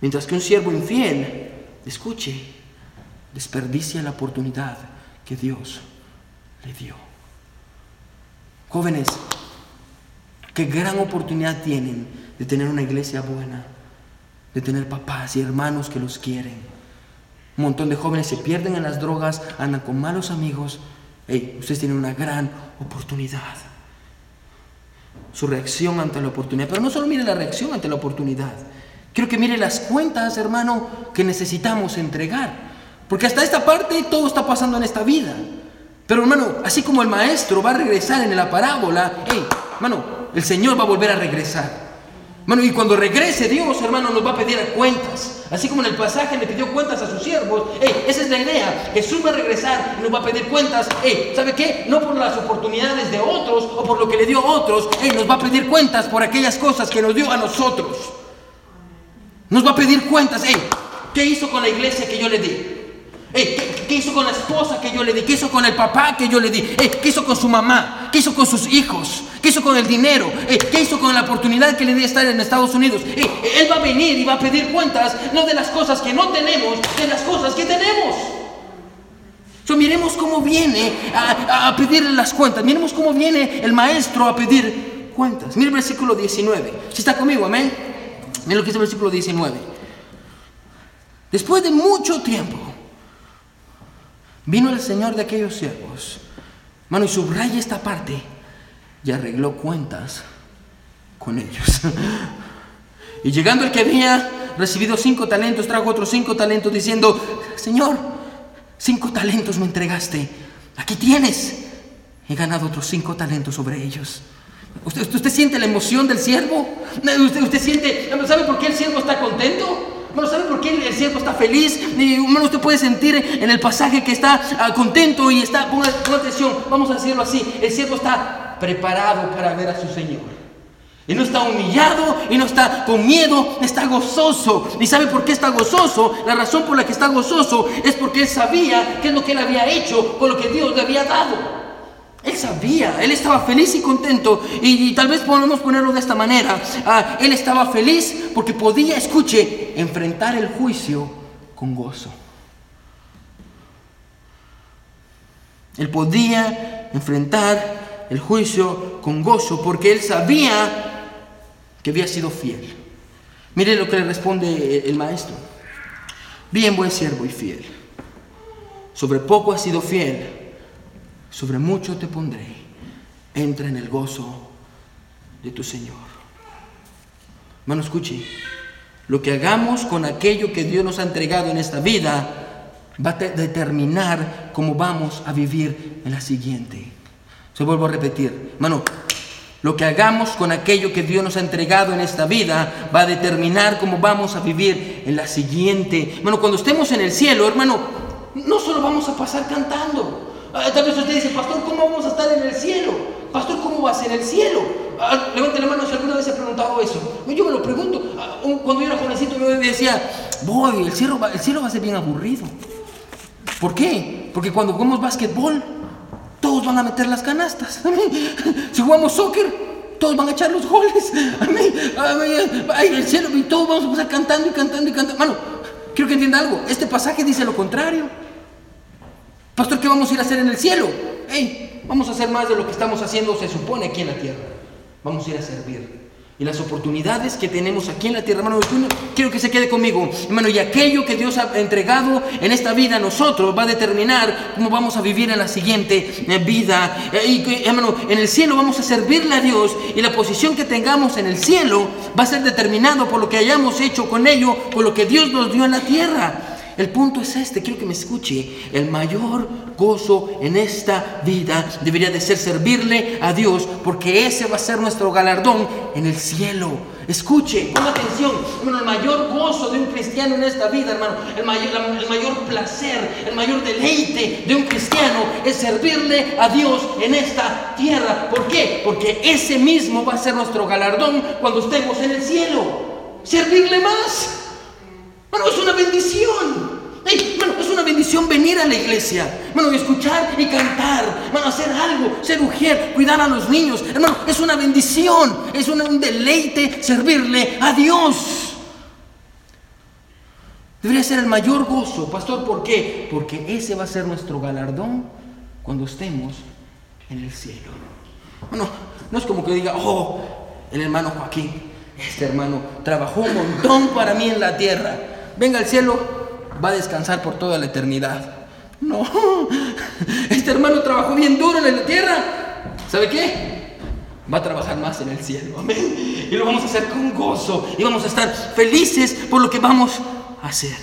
Mientras que un siervo infiel, escuche, desperdicia la oportunidad que Dios le dio. Jóvenes, Qué gran oportunidad tienen de tener una iglesia buena, de tener papás y hermanos que los quieren. Un montón de jóvenes se pierden en las drogas, andan con malos amigos. Hey, ustedes tienen una gran oportunidad. Su reacción ante la oportunidad. Pero no solo mire la reacción ante la oportunidad. Quiero que mire las cuentas, hermano, que necesitamos entregar. Porque hasta esta parte todo está pasando en esta vida. Pero hermano, así como el maestro va a regresar en la parábola, hey, hermano, el Señor va a volver a regresar. Bueno, y cuando regrese Dios, hermano, nos va a pedir cuentas. Así como en el pasaje le pidió cuentas a sus siervos. esa es la idea. Jesús va a regresar y nos va a pedir cuentas. ¿sabe qué? No por las oportunidades de otros o por lo que le dio a otros. nos va a pedir cuentas por aquellas cosas que nos dio a nosotros. Nos va a pedir cuentas. ¿qué hizo con la iglesia que yo le di? ¿Qué, hizo con la esposa que yo le di? ¿Qué hizo con el papá que yo le di? ¿Qué hizo con su mamá? ¿Qué hizo con sus hijos? ¿Qué hizo con el dinero? ¿Qué hizo con la oportunidad que le di de estar en Estados Unidos? él va a venir y va a pedir cuentas, no de las cosas que no tenemos, de las cosas que tenemos. So, miremos cómo viene a, a pedirle las cuentas. Miremos cómo viene el maestro a pedir cuentas. Mira el versículo 19. Si está conmigo, amén. Mira lo que dice el versículo 19. Después de mucho tiempo, Vino el Señor de aquellos siervos, mano, y subraya esta parte, y arregló cuentas con ellos. *laughs* y llegando el que había recibido cinco talentos, trajo otros cinco talentos diciendo, Señor, cinco talentos me entregaste, aquí tienes. He ganado otros cinco talentos sobre ellos. ¿Usted, siente la emoción del siervo? ¿Usted, ¿Usted siente, sabe por qué el siervo está contento? Bueno, ¿sabe por qué el siervo está feliz? Bueno, usted puede sentir en el pasaje que está ah, contento y está, ponga, atención, vamos a decirlo así, el siervo está preparado para ver a su Señor. Y no está humillado y no está con miedo, está gozoso. ¿Y sabe por qué está gozoso? La razón por la que está gozoso es porque él sabía qué es lo que él había hecho con lo que Dios le había dado. Él sabía, él estaba feliz y contento. Y, tal vez podemos ponerlo de esta manera. Ah, él estaba feliz porque podía, escuche, enfrentar el juicio con gozo. Él podía enfrentar el juicio con gozo porque él sabía que había sido fiel. Mire lo que le responde el maestro. Bien, buen siervo y fiel. Sobre poco has sido fiel sobre mucho te pondré, entra en el gozo de tu Señor. Hermano, escuche, lo que hagamos con aquello que Dios nos ha entregado en esta vida va a determinar cómo vamos a vivir en la siguiente. Se vuelvo a repetir, hermano, lo que hagamos con aquello que Dios nos ha entregado en esta vida va a determinar cómo vamos a vivir en la siguiente. Hermano, cuando estemos en el cielo, hermano, no solo vamos a pasar cantando, Ah, tal vez usted dice, pastor, ¿cómo vamos a estar en el cielo? Pastor, ¿cómo va a ser el cielo? Ah, levante la mano si alguna vez se ha preguntado eso. Yo me lo pregunto. Ah, cuando yo era jovencito, yo decía, voy, el cielo, va, el cielo va a ser bien aburrido. ¿Por qué? Porque cuando jugamos básquetbol, todos van a meter las canastas. *laughs* Si jugamos soccer, todos van a echar los goles. *laughs* Ay, el cielo, y todos vamos a estar cantando y cantando y cantando. Mano, quiero que entienda algo. Este pasaje dice lo contrario. Pastor, ¿qué vamos a ir a hacer en el cielo? Vamos a hacer más de lo que estamos haciendo, se supone, aquí en la tierra. Vamos a ir a servir. Y las oportunidades que tenemos aquí en la tierra, hermano, quiero que se quede conmigo, hermano, y aquello que Dios ha entregado en esta vida a nosotros va a determinar cómo vamos a vivir en la siguiente eh, vida. Eh, y, hermano, en el cielo vamos a servirle a Dios y la posición que tengamos en el cielo va a ser determinado por lo que hayamos hecho con ello, por lo que Dios nos dio en la tierra. El punto es este, quiero que me escuche. El mayor gozo en esta vida debería de ser servirle a Dios, porque ese va a ser nuestro galardón en el cielo. Escuche, con atención, hermano, el mayor gozo de un cristiano en esta vida, hermano, el mayor, el mayor placer, el mayor deleite de un cristiano es servirle a Dios en esta tierra. ¿Por qué? Porque ese mismo va a ser nuestro galardón cuando estemos en el cielo. Servirle más. Bueno, es una bendición. es una bendición venir a la iglesia, bueno, escuchar y cantar, bueno, hacer algo, ser mujer, cuidar a los niños. Hermano, es una bendición, es un deleite servirle a Dios. Debería ser el mayor gozo, pastor, ¿por qué? Porque ese va a ser nuestro galardón cuando estemos en el cielo. Bueno, no es como que diga, oh, el hermano Joaquín, este hermano trabajó un montón para mí en la tierra venga al cielo, va a descansar por toda la eternidad. No, *laughs* este hermano trabajó bien duro en la tierra. ¿Sabe qué? Va a trabajar más en el cielo. Amén. Y lo vamos a hacer con gozo. Y vamos a estar felices por lo que vamos a hacer.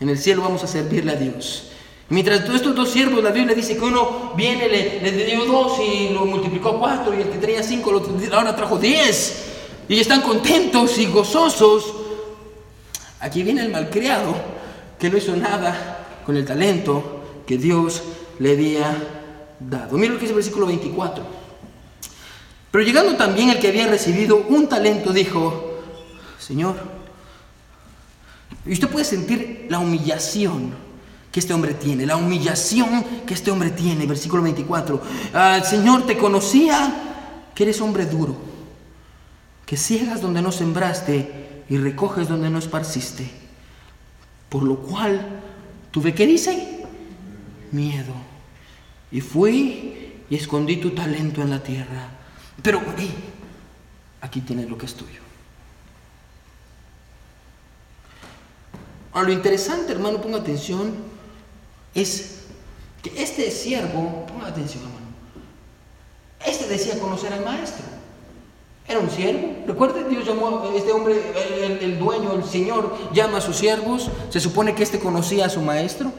En el cielo vamos a servirle a Dios. Mientras estos dos siervos, la Biblia dice que uno viene, le, le dio dos y lo multiplicó cuatro, y el que tenía cinco ahora trajo diez. Y están contentos y gozosos. Aquí viene el malcriado que no hizo nada con el talento que Dios le había dado. Mira lo que dice el versículo 24. Pero llegando también el que había recibido un talento, dijo, Señor, y usted puede sentir la humillación que este hombre tiene, la humillación que este hombre tiene, versículo 24. Ah, Señor, te conocía que eres hombre duro, que ciegas donde no sembraste y recoges donde no esparciste. Por lo cual tuve que dice miedo. Y fui y escondí tu talento en la tierra. Pero aquí tienes lo que es tuyo. Ahora, lo interesante, hermano, ponga atención, es que este siervo, ponga atención, hermano, este decía conocer al maestro. Era un siervo. Recuerde, Dios llamó a este hombre, el, dueño, el Señor, llama a sus siervos. Se supone que este conocía a su maestro.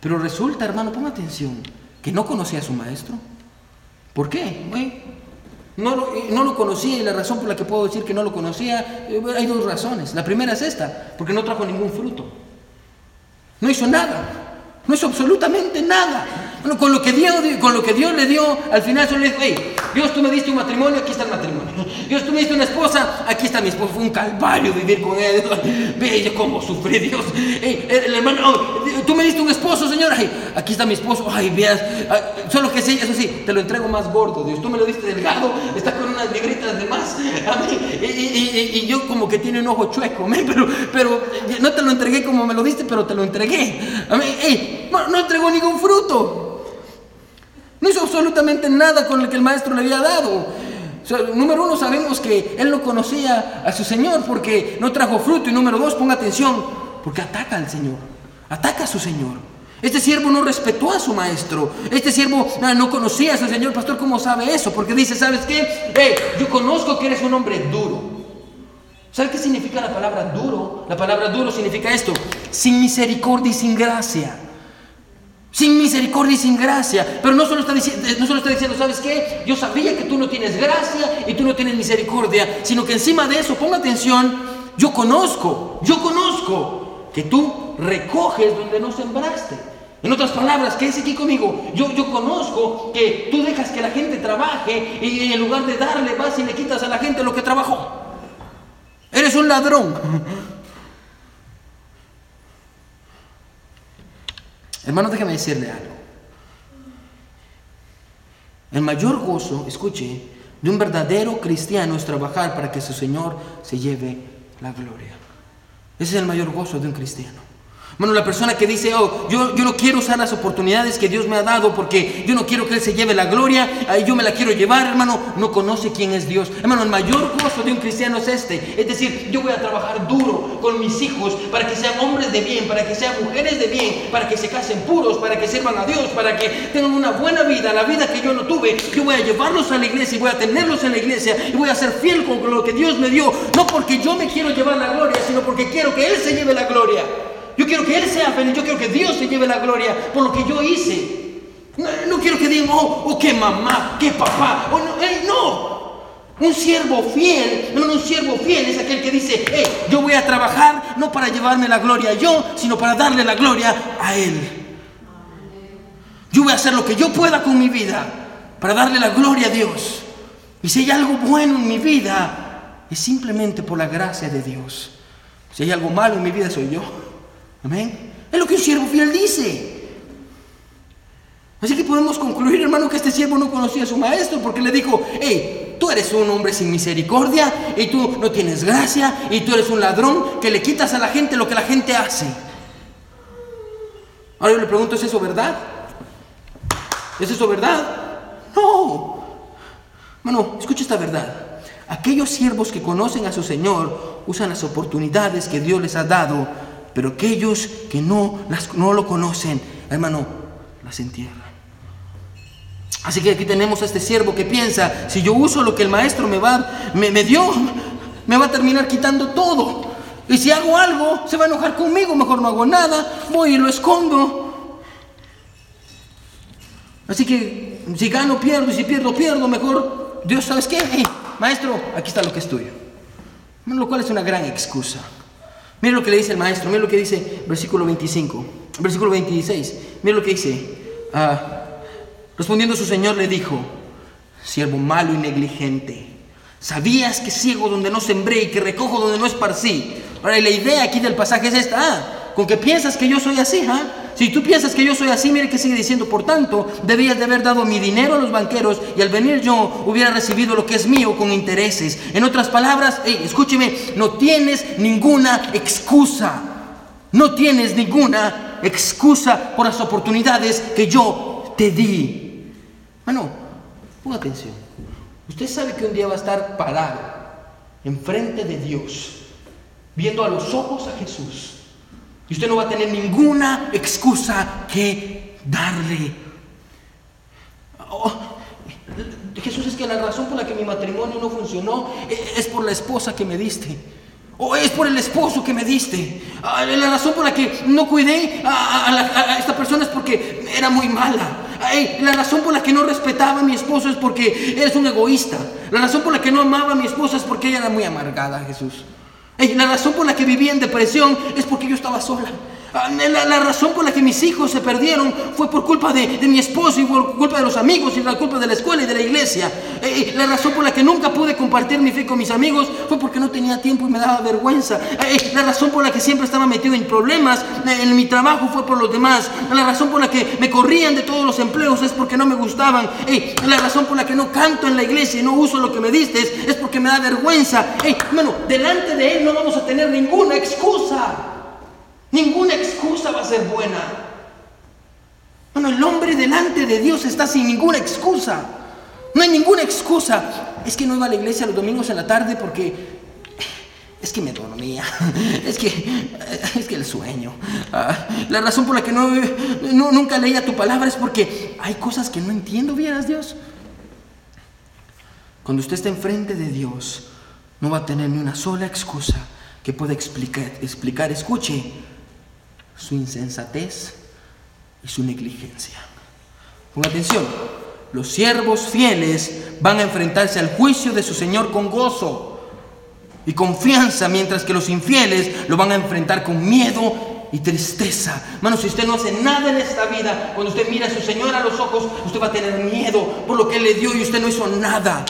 Pero resulta, hermano, ponga atención, que no conocía a su maestro. ¿Por qué? No lo, no lo, conocía y la razón por la que puedo decir que no lo conocía, eh, hay dos razones. La primera es esta, porque no trajo ningún fruto. No hizo nada. No hizo absolutamente nada. Bueno, con lo que Dios, con lo que Dios le dio, al final solo le dijo, hey, Dios tú me diste un matrimonio, aquí está el matrimonio. Dios tú me diste una esposa, aquí está mi esposa. Fue un calvario vivir con él. *laughs* Ve cómo sufrí Dios. Hey, el hermano, oh, tú me diste un esposo, Señor. aquí está mi esposo. Ay, veas. Solo que sí, eso sí, te lo entrego más gordo, Dios. Tú me lo diste delgado, está con unas negritas de más. Y, y, y, yo como que tiene un ojo chueco, pero, pero no te lo entregué como me lo diste, pero te lo entregué. A mí, no entregó ningún fruto. No hizo absolutamente nada con el que el maestro le había dado. número uno, sabemos que él no conocía a su Señor porque no trajo fruto. Y número dos, ponga atención, porque ataca al Señor. Ataca a su Señor. Este siervo no respetó a su maestro. Este siervo no, conocía a su Señor. Pastor, ¿cómo sabe eso? Porque dice, ¿sabes qué? Hey, yo conozco que eres un hombre duro. ¿Sabes qué significa la palabra duro? La palabra duro significa esto, sin misericordia y sin gracia sin misericordia y sin gracia. Pero no solo, está diciendo, no solo está diciendo, ¿sabes qué? Yo sabía que tú no tienes gracia y tú no tienes misericordia, sino que encima de eso, ponga atención, yo conozco, yo conozco que tú recoges donde no sembraste. En otras palabras, ¿qué dice aquí conmigo? Yo, yo conozco que tú dejas que la gente trabaje y en lugar de darle vas y le quitas a la gente lo que trabajó. Eres un ladrón. Hermano, déjame decirle algo. El mayor gozo, escuche, de un verdadero cristiano es trabajar para que su Señor se lleve la gloria. Ese es el mayor gozo de un cristiano. Bueno, la persona que dice, oh, yo, yo no quiero usar las oportunidades que Dios me ha dado porque yo no quiero que Él se lleve la gloria, yo me la quiero llevar, hermano, no conoce quién es Dios. Hermano, el mayor gozo de un cristiano es este. Es decir, yo voy a trabajar duro con mis hijos para que sean hombres de bien, para que sean mujeres de bien, para que se casen puros, para que sirvan a Dios, para que tengan una buena vida, la vida que yo no tuve. Yo voy a llevarlos a la iglesia y voy a tenerlos en la iglesia y voy a ser fiel con lo que Dios me dio. No porque yo me quiero llevar la gloria, sino porque quiero que Él se lleve la gloria. Yo quiero que Él sea feliz, yo quiero que Dios se lleve la gloria por lo que yo hice. No, quiero que digan, oh, oh, qué mamá, qué papá. Oh, no, no. Un siervo fiel, no, un siervo fiel es aquel que dice, hey, yo voy a trabajar no para llevarme la gloria yo, sino para darle la gloria a Él. Yo voy a hacer lo que yo pueda con mi vida para darle la gloria a Dios. Y si hay algo bueno en mi vida, es simplemente por la gracia de Dios. Si hay algo malo en mi vida, soy yo. Amén. Es lo que un siervo fiel dice. Así que podemos concluir, hermano, que este siervo no conocía a su maestro porque le dijo, hey, tú eres un hombre sin misericordia y tú no tienes gracia y tú eres un ladrón que le quitas a la gente lo que la gente hace. Ahora yo le pregunto, ¿es eso verdad? ¿Es eso verdad? No. Bueno, escucha esta verdad. Aquellos siervos que conocen a su Señor usan las oportunidades que Dios les ha dado pero aquellos que no, las, no lo conocen, hermano, las entierran. Así que aquí tenemos a este siervo que piensa, si yo uso lo que el maestro me, va, me, me dio, me va a terminar quitando todo. Y si hago algo, se va a enojar conmigo, mejor no hago nada, voy y lo escondo. Así que si gano, pierdo, y si pierdo, pierdo, mejor, Dios, ¿sabes qué? maestro, aquí está lo que es tuyo. Lo cual es una gran excusa. Mira lo que le dice el maestro, mira lo que dice versículo 25, versículo 26, mira lo que dice. Ah, respondiendo su señor le dijo, siervo malo y negligente, ¿sabías que ciego donde no sembré y que recojo donde no esparcí? Ahora, la idea aquí del pasaje es esta, ah, con que piensas que yo soy así, ¿ah? Si tú piensas que yo soy así, mire que sigue diciendo, por tanto, debías de haber dado mi dinero a los banqueros y al venir yo hubiera recibido lo que es mío con intereses. En otras palabras, escúcheme, no tienes ninguna excusa. No tienes ninguna excusa por las oportunidades que yo te di. Bueno, ponga atención. Usted sabe que un día va a estar parado enfrente de Dios, viendo a los ojos a Jesús y usted no va a tener ninguna excusa que darle. Oh, Jesús que la razón por la que mi matrimonio no funcionó eh, es por la esposa que me diste. O es por el esposo que me diste. Ah, la razón por la que no cuidé a, esta persona es porque era muy mala. la razón por la que no respetaba a mi esposo es porque eres un egoísta. La razón por la que no amaba a mi esposa es porque ella era muy amargada, Jesús. La razón por la que vivía en depresión es porque yo estaba sola. Ah, la, razón por la que mis hijos se perdieron fue por culpa de, mi esposo y por culpa de los amigos y por culpa de la escuela y de la iglesia. Eh, la razón por la que nunca pude compartir mi fe con mis amigos fue porque no tenía tiempo y me daba vergüenza. Eh, la razón por la que siempre estaba metido en problemas eh, en mi trabajo fue por los demás. La razón por la que me corrían de todos los empleos es porque no me gustaban. la razón por la que no canto en la iglesia y no uso lo que me diste es porque me da vergüenza. bueno, delante de Él no vamos a tener ninguna excusa. Ninguna excusa va a ser buena. Bueno, el hombre delante de Dios está sin ninguna excusa. No hay ninguna excusa. Es que no iba a la iglesia los domingos en la tarde porque es que me dormía. *laughs* Es que es que el sueño. Ah, la razón por la que no, nunca leía tu palabra es porque hay cosas que no entiendo, vieras Dios. Cuando usted está enfrente de Dios, no va a tener ni una sola excusa que pueda explicar, explicar, escuche, su insensatez y su negligencia. Ponga atención, los siervos fieles van a enfrentarse al juicio de su Señor con gozo y confianza, mientras que los infieles lo van a enfrentar con miedo y tristeza. Hermano, si usted no hace nada en esta vida, cuando usted mira a su Señor a los ojos, usted va a tener miedo por lo que Él le dio y usted no hizo nada.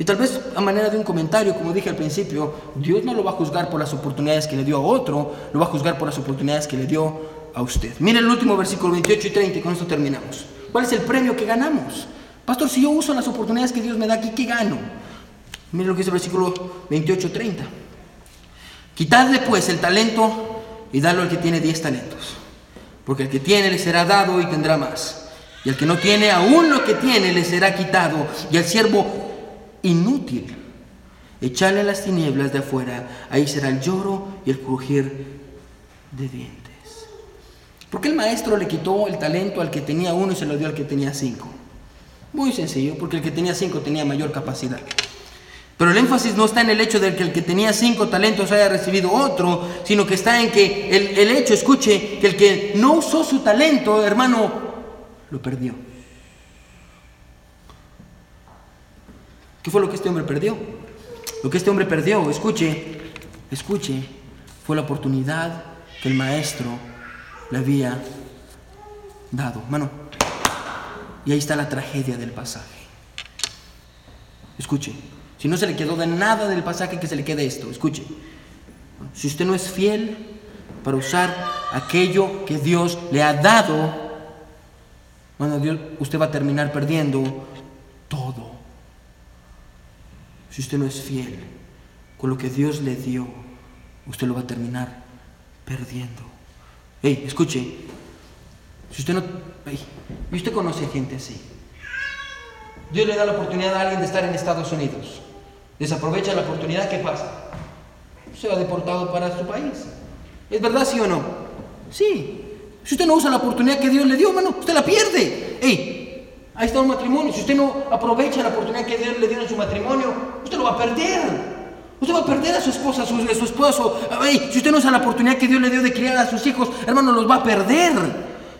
Y tal vez a manera de un comentario, como dije al principio, Dios no lo va a juzgar por las oportunidades que le dio a otro, lo va a juzgar por las oportunidades que le dio a usted. Mire el último versículo 28 y 30 y con esto terminamos. ¿Cuál es el premio que ganamos? Pastor, si yo uso las oportunidades que Dios me da aquí, ¿qué gano? Mire lo que dice el versículo 28 y 30. Quitadle pues el talento y dadlo al que tiene 10 talentos. Porque el que tiene le será dado y tendrá más. Y el que no tiene, aún lo que tiene le será quitado. Y al siervo inútil. Echarle a las tinieblas de afuera, ahí será el lloro y el crujir de dientes. ¿Por qué el maestro le quitó el talento al que tenía uno y se lo dio al que tenía cinco? Muy sencillo, porque el que tenía cinco tenía mayor capacidad. Pero el énfasis no está en el hecho de que el que tenía cinco talentos haya recibido otro, sino que está en que el, el hecho, escuche, que el que no usó su talento, hermano, lo perdió. ¿Qué fue lo que este hombre perdió? Lo que este hombre perdió, escuche, escuche, fue la oportunidad que el maestro le había dado. Mano, y ahí está la tragedia del pasaje. Escuche, si no se le quedó de nada del pasaje, que se le quede esto. Escuche, si usted no es fiel para usar aquello que Dios le ha dado, bueno, Dios, usted va a terminar perdiendo si usted no es fiel con lo que Dios le dio, usted lo va a terminar perdiendo. Hey, escuche, si usted no... y usted conoce gente así. Dios le da la oportunidad a alguien de estar en Estados Unidos. Desaprovecha la oportunidad, ¿qué pasa? Se va deportado para su país. ¿Es verdad, sí o no? Sí. Si usted no usa la oportunidad que Dios le dio, hermano, usted la pierde. Hey, Ahí está un matrimonio. Si usted no aprovecha la oportunidad que Dios le dio en su matrimonio, usted lo va a perder. Usted va a perder a su esposa, a su, esposo. si usted no usa la oportunidad que Dios le dio de criar a sus hijos, hermano, los va a perder.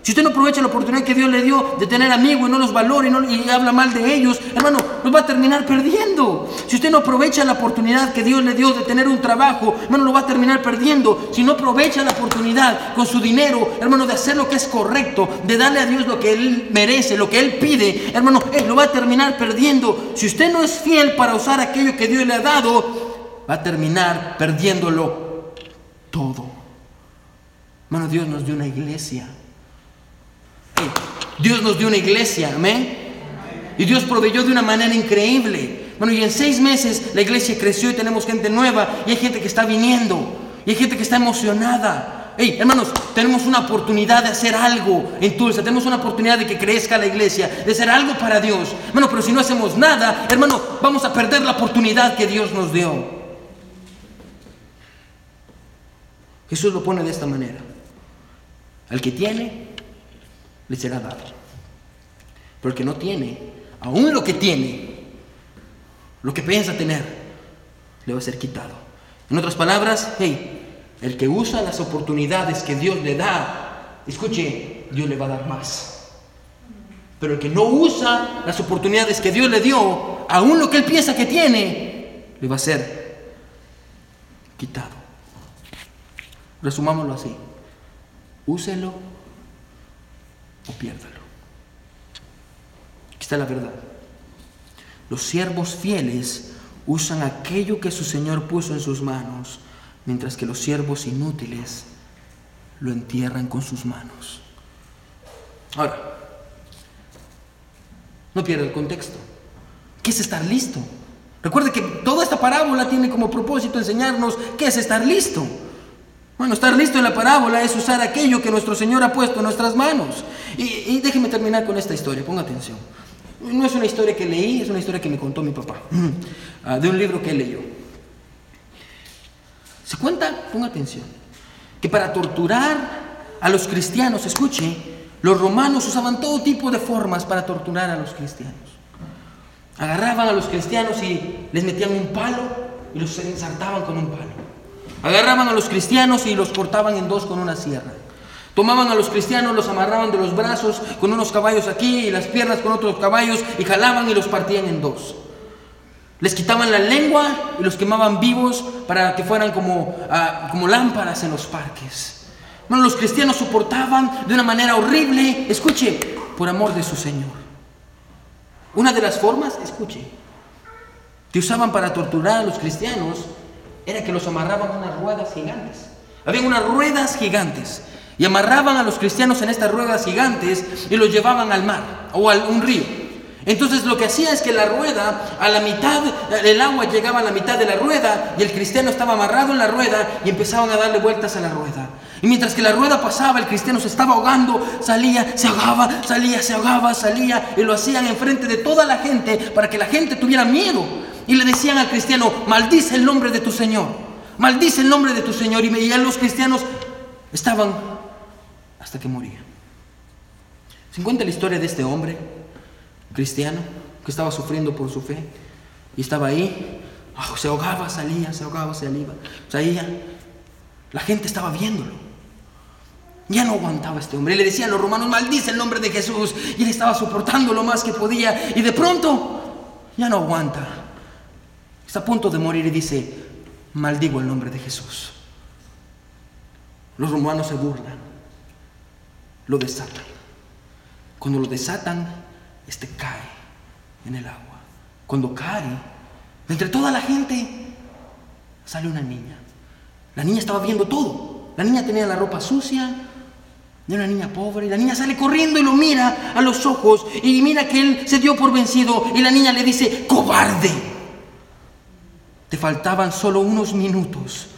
Si usted no aprovecha la oportunidad que Dios le dio de tener amigos y no los valora y, no, habla mal de ellos, hermano, los va a terminar perdiendo. Si usted no aprovecha la oportunidad que Dios le dio de tener un trabajo, hermano, lo va a terminar perdiendo. Si no aprovecha la oportunidad con su dinero, hermano, de hacer lo que es correcto, de darle a Dios lo que Él merece, lo que Él pide, hermano, Él lo va a terminar perdiendo. Si usted no es fiel para usar aquello que Dios le ha dado, va a terminar perdiéndolo todo. Hermano, Dios nos dio una iglesia Dios nos dio una iglesia, amén. Y Dios proveyó de una manera increíble. Bueno, y en seis meses la iglesia creció y tenemos gente nueva y hay gente que está viniendo y hay gente que está emocionada. Hey, hermanos, tenemos una oportunidad de hacer algo en Tulsa, tenemos una oportunidad de que crezca la iglesia, de hacer algo para Dios. Hermano, pero si no hacemos nada, hermano, vamos a perder la oportunidad que Dios nos dio. Jesús lo pone de esta manera. Al que tiene, le será dado. Pero el que no tiene, aún lo que tiene, lo que piensa tener, le va a ser quitado. En otras palabras, hey, el que usa las oportunidades que Dios le da, escuche, Dios le va a dar más. Pero el que no usa las oportunidades que Dios le dio, aún lo que él piensa que tiene, le va a ser quitado. Resumámoslo así. Úselo o piérdalo. Aquí está la verdad. Los siervos fieles usan aquello que su Señor puso en sus manos, mientras que los siervos inútiles lo entierran con sus manos. Ahora, no pierda el contexto. ¿Qué es estar listo? Recuerde que toda esta parábola tiene como propósito enseñarnos qué es estar listo. Bueno, estar listo en la parábola es usar aquello que nuestro Señor ha puesto en nuestras manos. Y, déjeme terminar con esta historia, ponga atención. No es una historia que leí, es una historia que me contó mi papá, *clears throat* ah, de un libro que él leyó. Se cuenta, ponga atención, que para torturar a los cristianos, escuche, los romanos usaban todo tipo de formas para torturar a los cristianos. Agarraban a los cristianos y les metían un palo y los ensartaban con un palo. Agarraban a los cristianos y los cortaban en dos con una sierra. Tomaban a los cristianos, los amarraban de los brazos con unos caballos aquí y las piernas con otros caballos y jalaban y los partían en dos. Les quitaban la lengua y los quemaban vivos para que fueran como, ah, como lámparas en los parques. Bueno, los cristianos soportaban de una manera horrible, escuche, por amor de su Señor. Una de las formas, escuche, que usaban para torturar a los cristianos era que los amarraban unas ruedas gigantes. Había unas ruedas gigantes. Y amarraban a los cristianos en estas ruedas gigantes y los llevaban al mar o a un río. Entonces lo que hacía es que la rueda, a la mitad, el agua llegaba a la mitad de la rueda y el cristiano estaba amarrado en la rueda y empezaban a darle vueltas a la rueda. Y mientras que la rueda pasaba, el cristiano se estaba ahogando, salía, se ahogaba, salía, se ahogaba, salía y lo hacían enfrente de toda la gente para que la gente tuviera miedo y le decían al cristiano, maldice el nombre de tu Señor, maldice el nombre de tu Señor. Y veían los cristianos estaban hasta que morían. ¿Se encuentra la historia de este hombre cristiano que estaba sufriendo por su fe? Y estaba ahí, ah, se ahogaba, salía, se ahogaba, salía, salía. La gente estaba viéndolo. Ya no aguantaba este hombre. Le decían los romanos, maldice el nombre de Jesús. Y él estaba soportando lo más que podía. Y de pronto, ya no aguanta. Está a punto de morir y dice, maldigo el nombre de Jesús. Los romanos se burlan, lo desatan. Cuando lo desatan, este cae en el agua. Cuando cae, entre toda la gente, sale una niña. La niña estaba viendo todo. La niña tenía la ropa sucia, de una niña pobre. La niña sale corriendo y lo mira a los ojos y mira que él se dio por vencido. Y la niña le dice, cobarde. Te faltaban solo unos minutos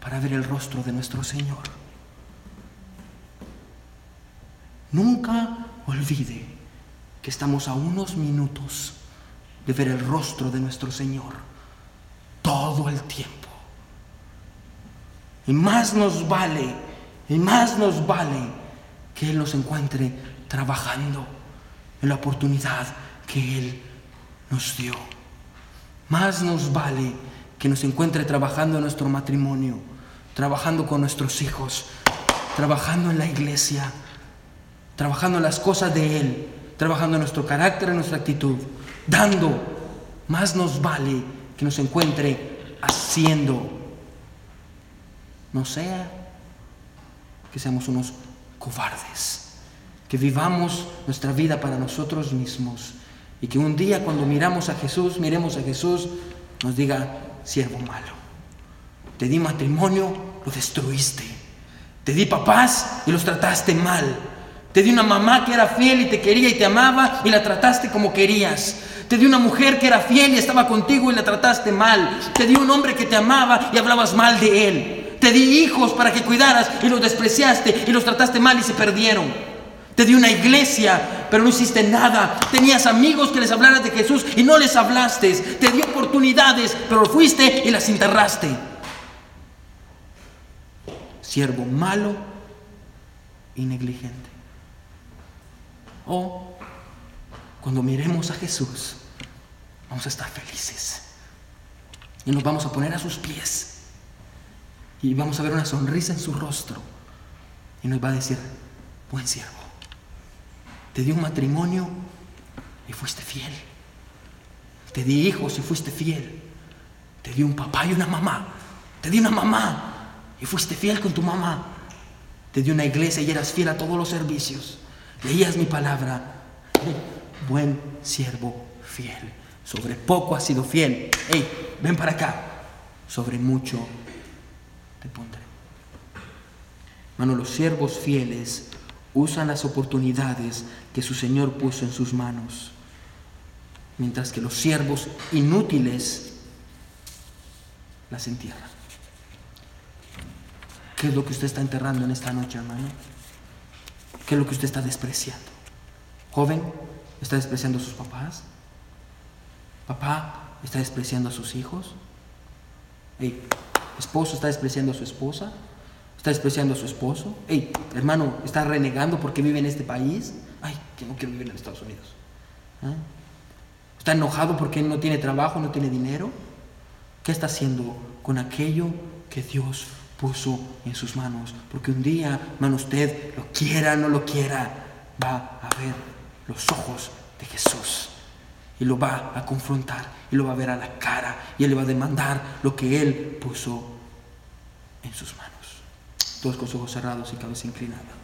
para ver el rostro de nuestro Señor. Nunca olvide que estamos a unos minutos de ver el rostro de nuestro Señor todo el tiempo. Y más nos vale, y más nos vale que Él nos encuentre trabajando en la oportunidad que Él nos dio. Más nos vale que nos encuentre trabajando en nuestro matrimonio, trabajando con nuestros hijos, trabajando en la iglesia, trabajando en las cosas de Él, trabajando en nuestro carácter, en nuestra actitud, dando. Más nos vale que nos encuentre haciendo. No sea que seamos unos cobardes, que vivamos nuestra vida para nosotros mismos y que un día cuando miramos a Jesús, miremos a Jesús, nos diga, siervo malo, te di matrimonio, lo destruiste. Te di papás y los trataste mal. Te di una mamá que era fiel y te quería y te amaba y la trataste como querías. Te di una mujer que era fiel y estaba contigo y la trataste mal. Te di un hombre que te amaba y hablabas mal de él. Te di hijos para que cuidaras y los despreciaste y los trataste mal y se perdieron. Te di una iglesia, pero no hiciste nada. Tenías amigos que les hablaras de Jesús y no les hablaste. Te di oportunidades, pero fuiste y las enterraste. Siervo malo y negligente. O cuando miremos a Jesús, vamos a estar felices. Y nos vamos a poner a sus pies. Y vamos a ver una sonrisa en su rostro. Y nos va a decir, buen siervo, te di un matrimonio y fuiste fiel. Te di hijos y fuiste fiel. Te di un papá y una mamá. Te di una mamá y fuiste fiel con tu mamá. Te di una iglesia y eras fiel a todos los servicios. Leías mi palabra. Buen siervo fiel. Sobre poco has sido fiel. Hey, ven para acá. Sobre mucho te pondré. Mano, los siervos fieles usan las oportunidades que su Señor puso en sus manos, mientras que los siervos inútiles las entierran. ¿Qué es lo que usted está enterrando en esta noche, hermano? ¿Qué es lo que usted está despreciando? Joven, ¿está despreciando a sus papás? ¿Papá está despreciando a sus hijos? Hey, ¿Esposo está despreciando a su esposa? ¿Está despreciando a su esposo? Hey, hermano, ¿está renegando porque vive en este país? Que no quiero vivir en Estados Unidos. ¿Ah? ¿Está enojado porque no tiene trabajo, no tiene dinero? ¿Qué está haciendo con aquello que Dios puso en sus manos? Porque un día, hermano, usted lo quiera o no lo quiera, va a ver los ojos de Jesús y lo va a confrontar y lo va a ver a la cara y él le va a demandar lo que él puso en sus manos. Todos con sus ojos cerrados y cabeza inclinada.